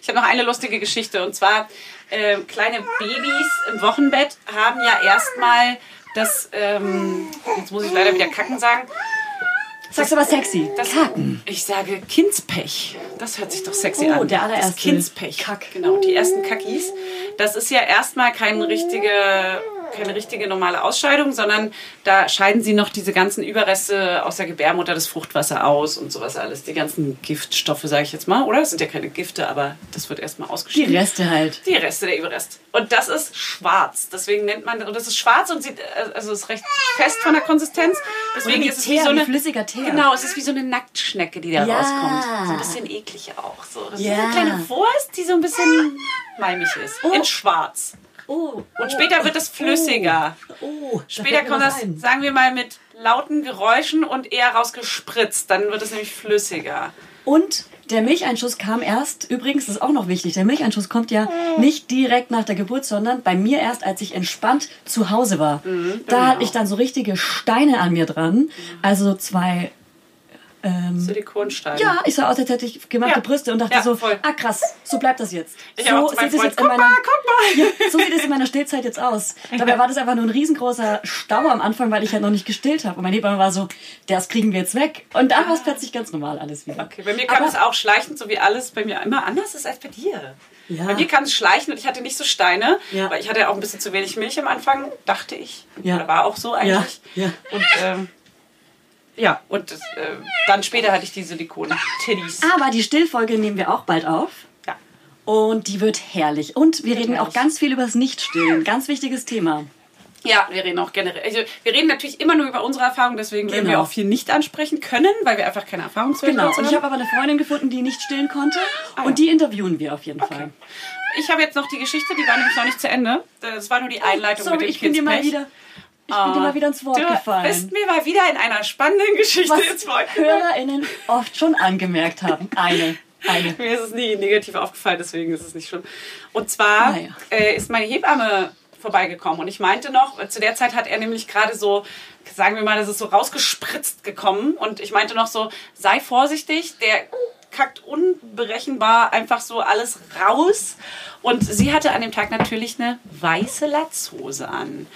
Speaker 2: Ich habe noch eine lustige Geschichte. Und zwar, äh, kleine Babys im Wochenbett haben ja erstmal das, ähm, jetzt muss ich leider wieder kacken sagen,
Speaker 1: Sagst aber sexy.
Speaker 2: das Ich sage Kindspech. Das hört sich doch sexy
Speaker 1: Oh,
Speaker 2: an.
Speaker 1: der allererste
Speaker 2: Das Kindspech.
Speaker 1: Kack.
Speaker 2: Genau, die ersten Kackis. Das ist ja erstmal keine richtige, keine richtige normale Ausscheidung, sondern da scheiden sie noch diese ganzen Überreste aus der Gebärmutter, das Fruchtwasser aus und sowas alles. Die ganzen Giftstoffe, sage ich jetzt mal, oder? Das sind ja keine Gifte, aber das wird erstmal
Speaker 1: Die
Speaker 2: ausgeschieden.
Speaker 1: Reste halt.
Speaker 2: Die Reste, der Überrest. Und das ist schwarz. Deswegen nennt man, und das ist schwarz und sieht, äh, also ist recht fest von der Konsistenz. Deswegen
Speaker 1: wie
Speaker 2: ist es
Speaker 1: Teer,
Speaker 2: wie so
Speaker 1: wie
Speaker 2: eine,
Speaker 1: flüssiger Teer.
Speaker 2: Genau, es ist wie so eine Nacktschnecke, die da
Speaker 1: Ja.
Speaker 2: rauskommt. So ein bisschen eklig auch. So. Das
Speaker 1: Ja.
Speaker 2: ist eine kleine Wurst, die so ein bisschen malmig ist. In schwarz.
Speaker 1: Oh.
Speaker 2: Und später wird es flüssiger.
Speaker 1: Oh. da
Speaker 2: Später kommt das,
Speaker 1: ein.
Speaker 2: sagen wir mal, mit lauten Geräuschen und eher rausgespritzt. Dann wird es nämlich flüssiger.
Speaker 1: Und der Milcheinschuss kam erst, übrigens ist auch noch wichtig, der Milcheinschuss kommt ja nicht direkt nach der Geburt, sondern bei mir erst, als ich entspannt zu Hause war. Da hatte ich dann so richtige Steine an mir dran. Also zwei. Ähm,
Speaker 2: Silikonsteine.
Speaker 1: ja, ich sah aus, als hätte ich gemachte
Speaker 2: Ja.
Speaker 1: Brüste und dachte
Speaker 2: Ja,
Speaker 1: so,
Speaker 2: voll.
Speaker 1: ah krass, so bleibt das jetzt.
Speaker 2: Ich
Speaker 1: so sieht es jetzt in
Speaker 2: guck
Speaker 1: meiner,
Speaker 2: mal, guck mal. (laughs)
Speaker 1: Ja, so sieht es in meiner Stillzeit jetzt aus. Dabei war das einfach nur ein riesengroßer Stau am Anfang, weil ich halt noch nicht gestillt habe. Und mein Hebamme war so, das kriegen wir jetzt weg. Und dann war es plötzlich ganz normal alles wieder.
Speaker 2: Okay, bei mir kam
Speaker 1: Aber-
Speaker 2: es auch schleichend, so wie alles bei mir immer anders ist als bei dir.
Speaker 1: Ja.
Speaker 2: Bei mir kam es schleichend und ich hatte nicht so Steine,
Speaker 1: Ja.
Speaker 2: weil ich hatte auch ein bisschen zu wenig Milch am Anfang, dachte ich.
Speaker 1: Ja.
Speaker 2: Oder war auch so eigentlich.
Speaker 1: Ja, ja.
Speaker 2: Und ähm, ja, und das, äh, dann später hatte ich die Silikon-Tiddies.
Speaker 1: Aber die Stillfolge nehmen wir auch bald auf.
Speaker 2: Ja.
Speaker 1: Und die wird herrlich. Und wir reden auch
Speaker 2: herrlich.
Speaker 1: ganz viel über das Nichtstillen. Ganz wichtiges Thema.
Speaker 2: Ja, wir reden auch generell. Also wir reden natürlich immer nur über unsere Erfahrungen, deswegen werden wir
Speaker 1: Genau.
Speaker 2: auch viel nicht ansprechen können, weil wir einfach keine Erfahrungswerte
Speaker 1: Genau.
Speaker 2: dazu
Speaker 1: Und ich
Speaker 2: haben.
Speaker 1: habe aber eine Freundin gefunden, die nicht stillen konnte.
Speaker 2: Ah,
Speaker 1: und die interviewen wir auf jeden Fall.
Speaker 2: Ich habe jetzt noch die Geschichte, die war nämlich noch nicht zu Ende. Das war nur die Einleitung
Speaker 1: Sorry,
Speaker 2: mit dem
Speaker 1: ich bin dir mal wieder, ich bin dir mal wieder ins Wort
Speaker 2: Du
Speaker 1: gefallen.
Speaker 2: bist mir mal wieder in einer spannenden Geschichte
Speaker 1: was
Speaker 2: ins Wort
Speaker 1: HörerInnen oft schon angemerkt haben. Eine. Eine.
Speaker 2: Mir ist es nie negativ aufgefallen, deswegen ist es nicht schlimm. Und zwar
Speaker 1: Naja.
Speaker 2: äh, ist meine Hebamme vorbeigekommen und ich meinte noch, zu der Zeit hat er nämlich gerade so, sagen wir mal, das ist so rausgespritzt gekommen und ich meinte noch so, sei vorsichtig, der kackt unberechenbar einfach so alles raus. Und sie hatte an dem Tag natürlich eine weiße Latzhose an.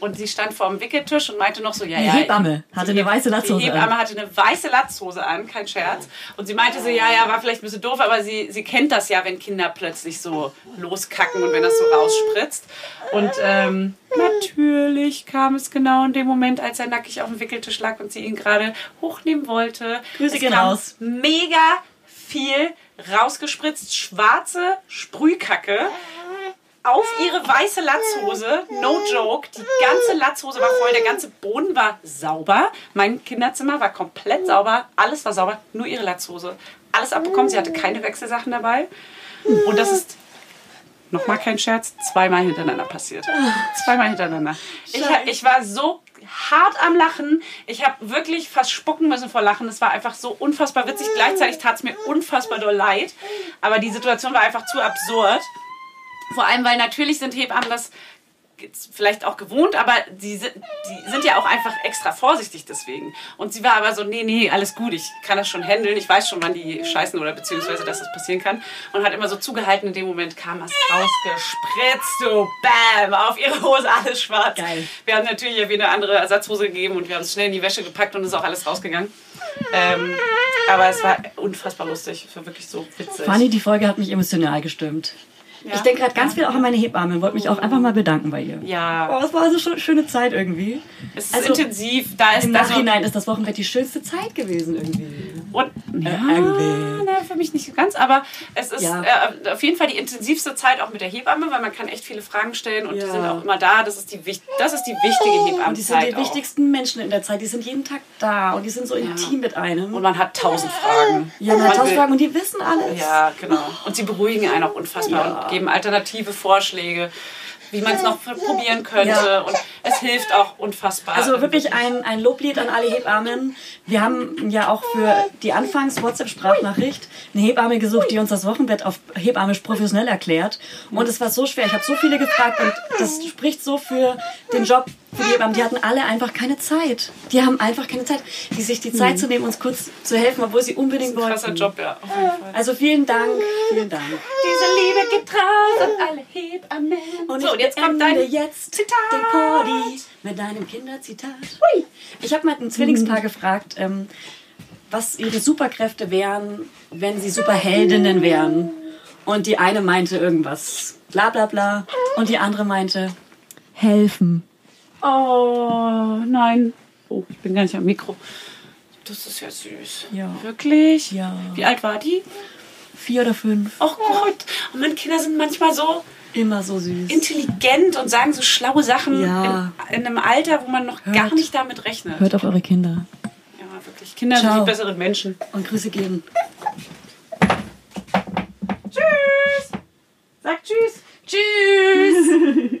Speaker 2: Und sie stand vor dem Wickeltisch und meinte noch so, ja,
Speaker 1: Die
Speaker 2: ja.
Speaker 1: Hebamme hatte eine weiße Latzhose
Speaker 2: Die Hebamme
Speaker 1: an.
Speaker 2: hatte eine weiße Latzhose an, kein Scherz. Und sie meinte so, ja, ja, war vielleicht ein bisschen doof, aber sie, sie kennt das ja, wenn Kinder plötzlich so loskacken und wenn das so rausspritzt. Und ähm, natürlich kam es genau in dem Moment, als er nackig auf dem Wickeltisch lag und sie ihn gerade hochnehmen wollte.
Speaker 1: Grüße gehen raus.
Speaker 2: Mega viel rausgespritzt, schwarze Sprühkacke auf ihre weiße Latzhose. No joke. Die ganze Latzhose war voll, der ganze Boden war sauber. Mein Kinderzimmer war komplett sauber. Alles war sauber, nur ihre Latzhose. Alles abbekommen. Sie hatte keine Wechselsachen dabei. Und das ist nochmal kein Scherz, zweimal hintereinander passiert. Zweimal hintereinander. Ich, ich war so hart am Lachen. Ich habe wirklich fast spucken müssen vor Lachen. Es war einfach so unfassbar witzig. Gleichzeitig tat es mir unfassbar doll leid. Aber die Situation war einfach zu absurd. Vor allem, weil natürlich sind Hebammen das vielleicht auch gewohnt, aber die, sind- die sind ja auch einfach extra vorsichtig deswegen. Und sie war aber so, nee, nee, alles gut, ich kann das schon handeln, ich weiß schon, wann die scheißen oder beziehungsweise, dass das passieren kann. Und hat immer so zugehalten, in dem Moment kam es rausgespritzt, so bam, auf ihre Hose, alles schwarz.
Speaker 1: Geil.
Speaker 2: Wir haben natürlich ja wieder eine andere Ersatzhose gegeben und wir haben es schnell in die Wäsche gepackt und es ist auch alles rausgegangen. Ähm, aber es war unfassbar lustig, es war wirklich so witzig.
Speaker 1: Fanny, die Folge hat mich emotional gestimmt. Ich denke gerade ganz viel auch an meine Hebamme und wollte mich auch einfach mal bedanken bei ihr.
Speaker 2: Ja,
Speaker 1: Oh, es war so eine schöne Zeit irgendwie.
Speaker 2: es ist
Speaker 1: Also,
Speaker 2: intensiv, da ist
Speaker 1: Im
Speaker 2: also-
Speaker 1: Nachhinein ist das Wochenbett die schönste Zeit gewesen irgendwie.
Speaker 2: Und ja,
Speaker 1: irgendwie.
Speaker 2: na, für mich nicht so ganz, aber es ist
Speaker 1: Ja.
Speaker 2: äh, auf jeden Fall die intensivste Zeit auch mit der Hebamme, weil man kann echt viele Fragen stellen und die
Speaker 1: Ja.
Speaker 2: sind auch immer da. Das ist die, das ist die wichtige Hebammenzeit.
Speaker 1: Und die sind die
Speaker 2: auch.
Speaker 1: wichtigsten Menschen in der Zeit. Die sind jeden Tag da und die sind so intim mit einem.
Speaker 2: Und man hat tausend Fragen.
Speaker 1: ja, man hat
Speaker 2: Man
Speaker 1: tausend
Speaker 2: will-
Speaker 1: Fragen und die wissen alles.
Speaker 2: Ja, genau. Und sie beruhigen einen auch unfassbar
Speaker 1: Ja.
Speaker 2: Geben alternative Vorschläge, wie man es noch probieren könnte.
Speaker 1: Ja.
Speaker 2: Und es hilft auch unfassbar.
Speaker 1: Also wirklich ein, ein Loblied an alle Hebammen. Wir haben ja auch für die Anfangs-WhatsApp-Sprachnachricht eine Hebamme gesucht, die uns das Wochenbett auf Hebammisch professionell erklärt. Und es war so schwer. Ich habe so viele gefragt und das spricht so für den Job für die Hebammen. Die hatten alle einfach keine Zeit. Die haben einfach keine Zeit, die sich die Zeit zu nehmen, uns kurz zu helfen, obwohl sie unbedingt wollten.
Speaker 2: krasser Job, ja. Auf jeden Fall.
Speaker 1: Also vielen Dank, vielen Dank.
Speaker 2: Diese Liebe geht raus an alle Hebammen.
Speaker 1: Und
Speaker 2: so, und jetzt kommt dein
Speaker 1: jetzt
Speaker 2: Zitat.
Speaker 1: den Podi mit deinem Kinderzitat. Ich habe mal ein Zwillingspaar gefragt, ähm, was ihre Superkräfte wären, wenn sie Superheldinnen wären. Und die eine meinte irgendwas, bla bla bla. Und die andere meinte, helfen.
Speaker 2: Oh, nein. Oh, ich bin gar nicht am Mikro. Das ist ja süß.
Speaker 1: Ja.
Speaker 2: Wirklich?
Speaker 1: Ja.
Speaker 2: Wie alt war die?
Speaker 1: Vier oder fünf.
Speaker 2: Oh Gott. Und meine Kinder sind manchmal so
Speaker 1: Immer so süß.
Speaker 2: intelligent und sagen so schlaue Sachen
Speaker 1: Ja.
Speaker 2: in, in einem Alter, wo man noch gar
Speaker 1: Hört.
Speaker 2: nicht damit rechnet.
Speaker 1: Hört auf eure Kinder.
Speaker 2: Ja, wirklich. Kinder sind
Speaker 1: Ciao.
Speaker 2: die besseren Menschen.
Speaker 1: Und Grüße geben.
Speaker 2: Tschüss. Sag Tschüss. (laughs) Tschüss.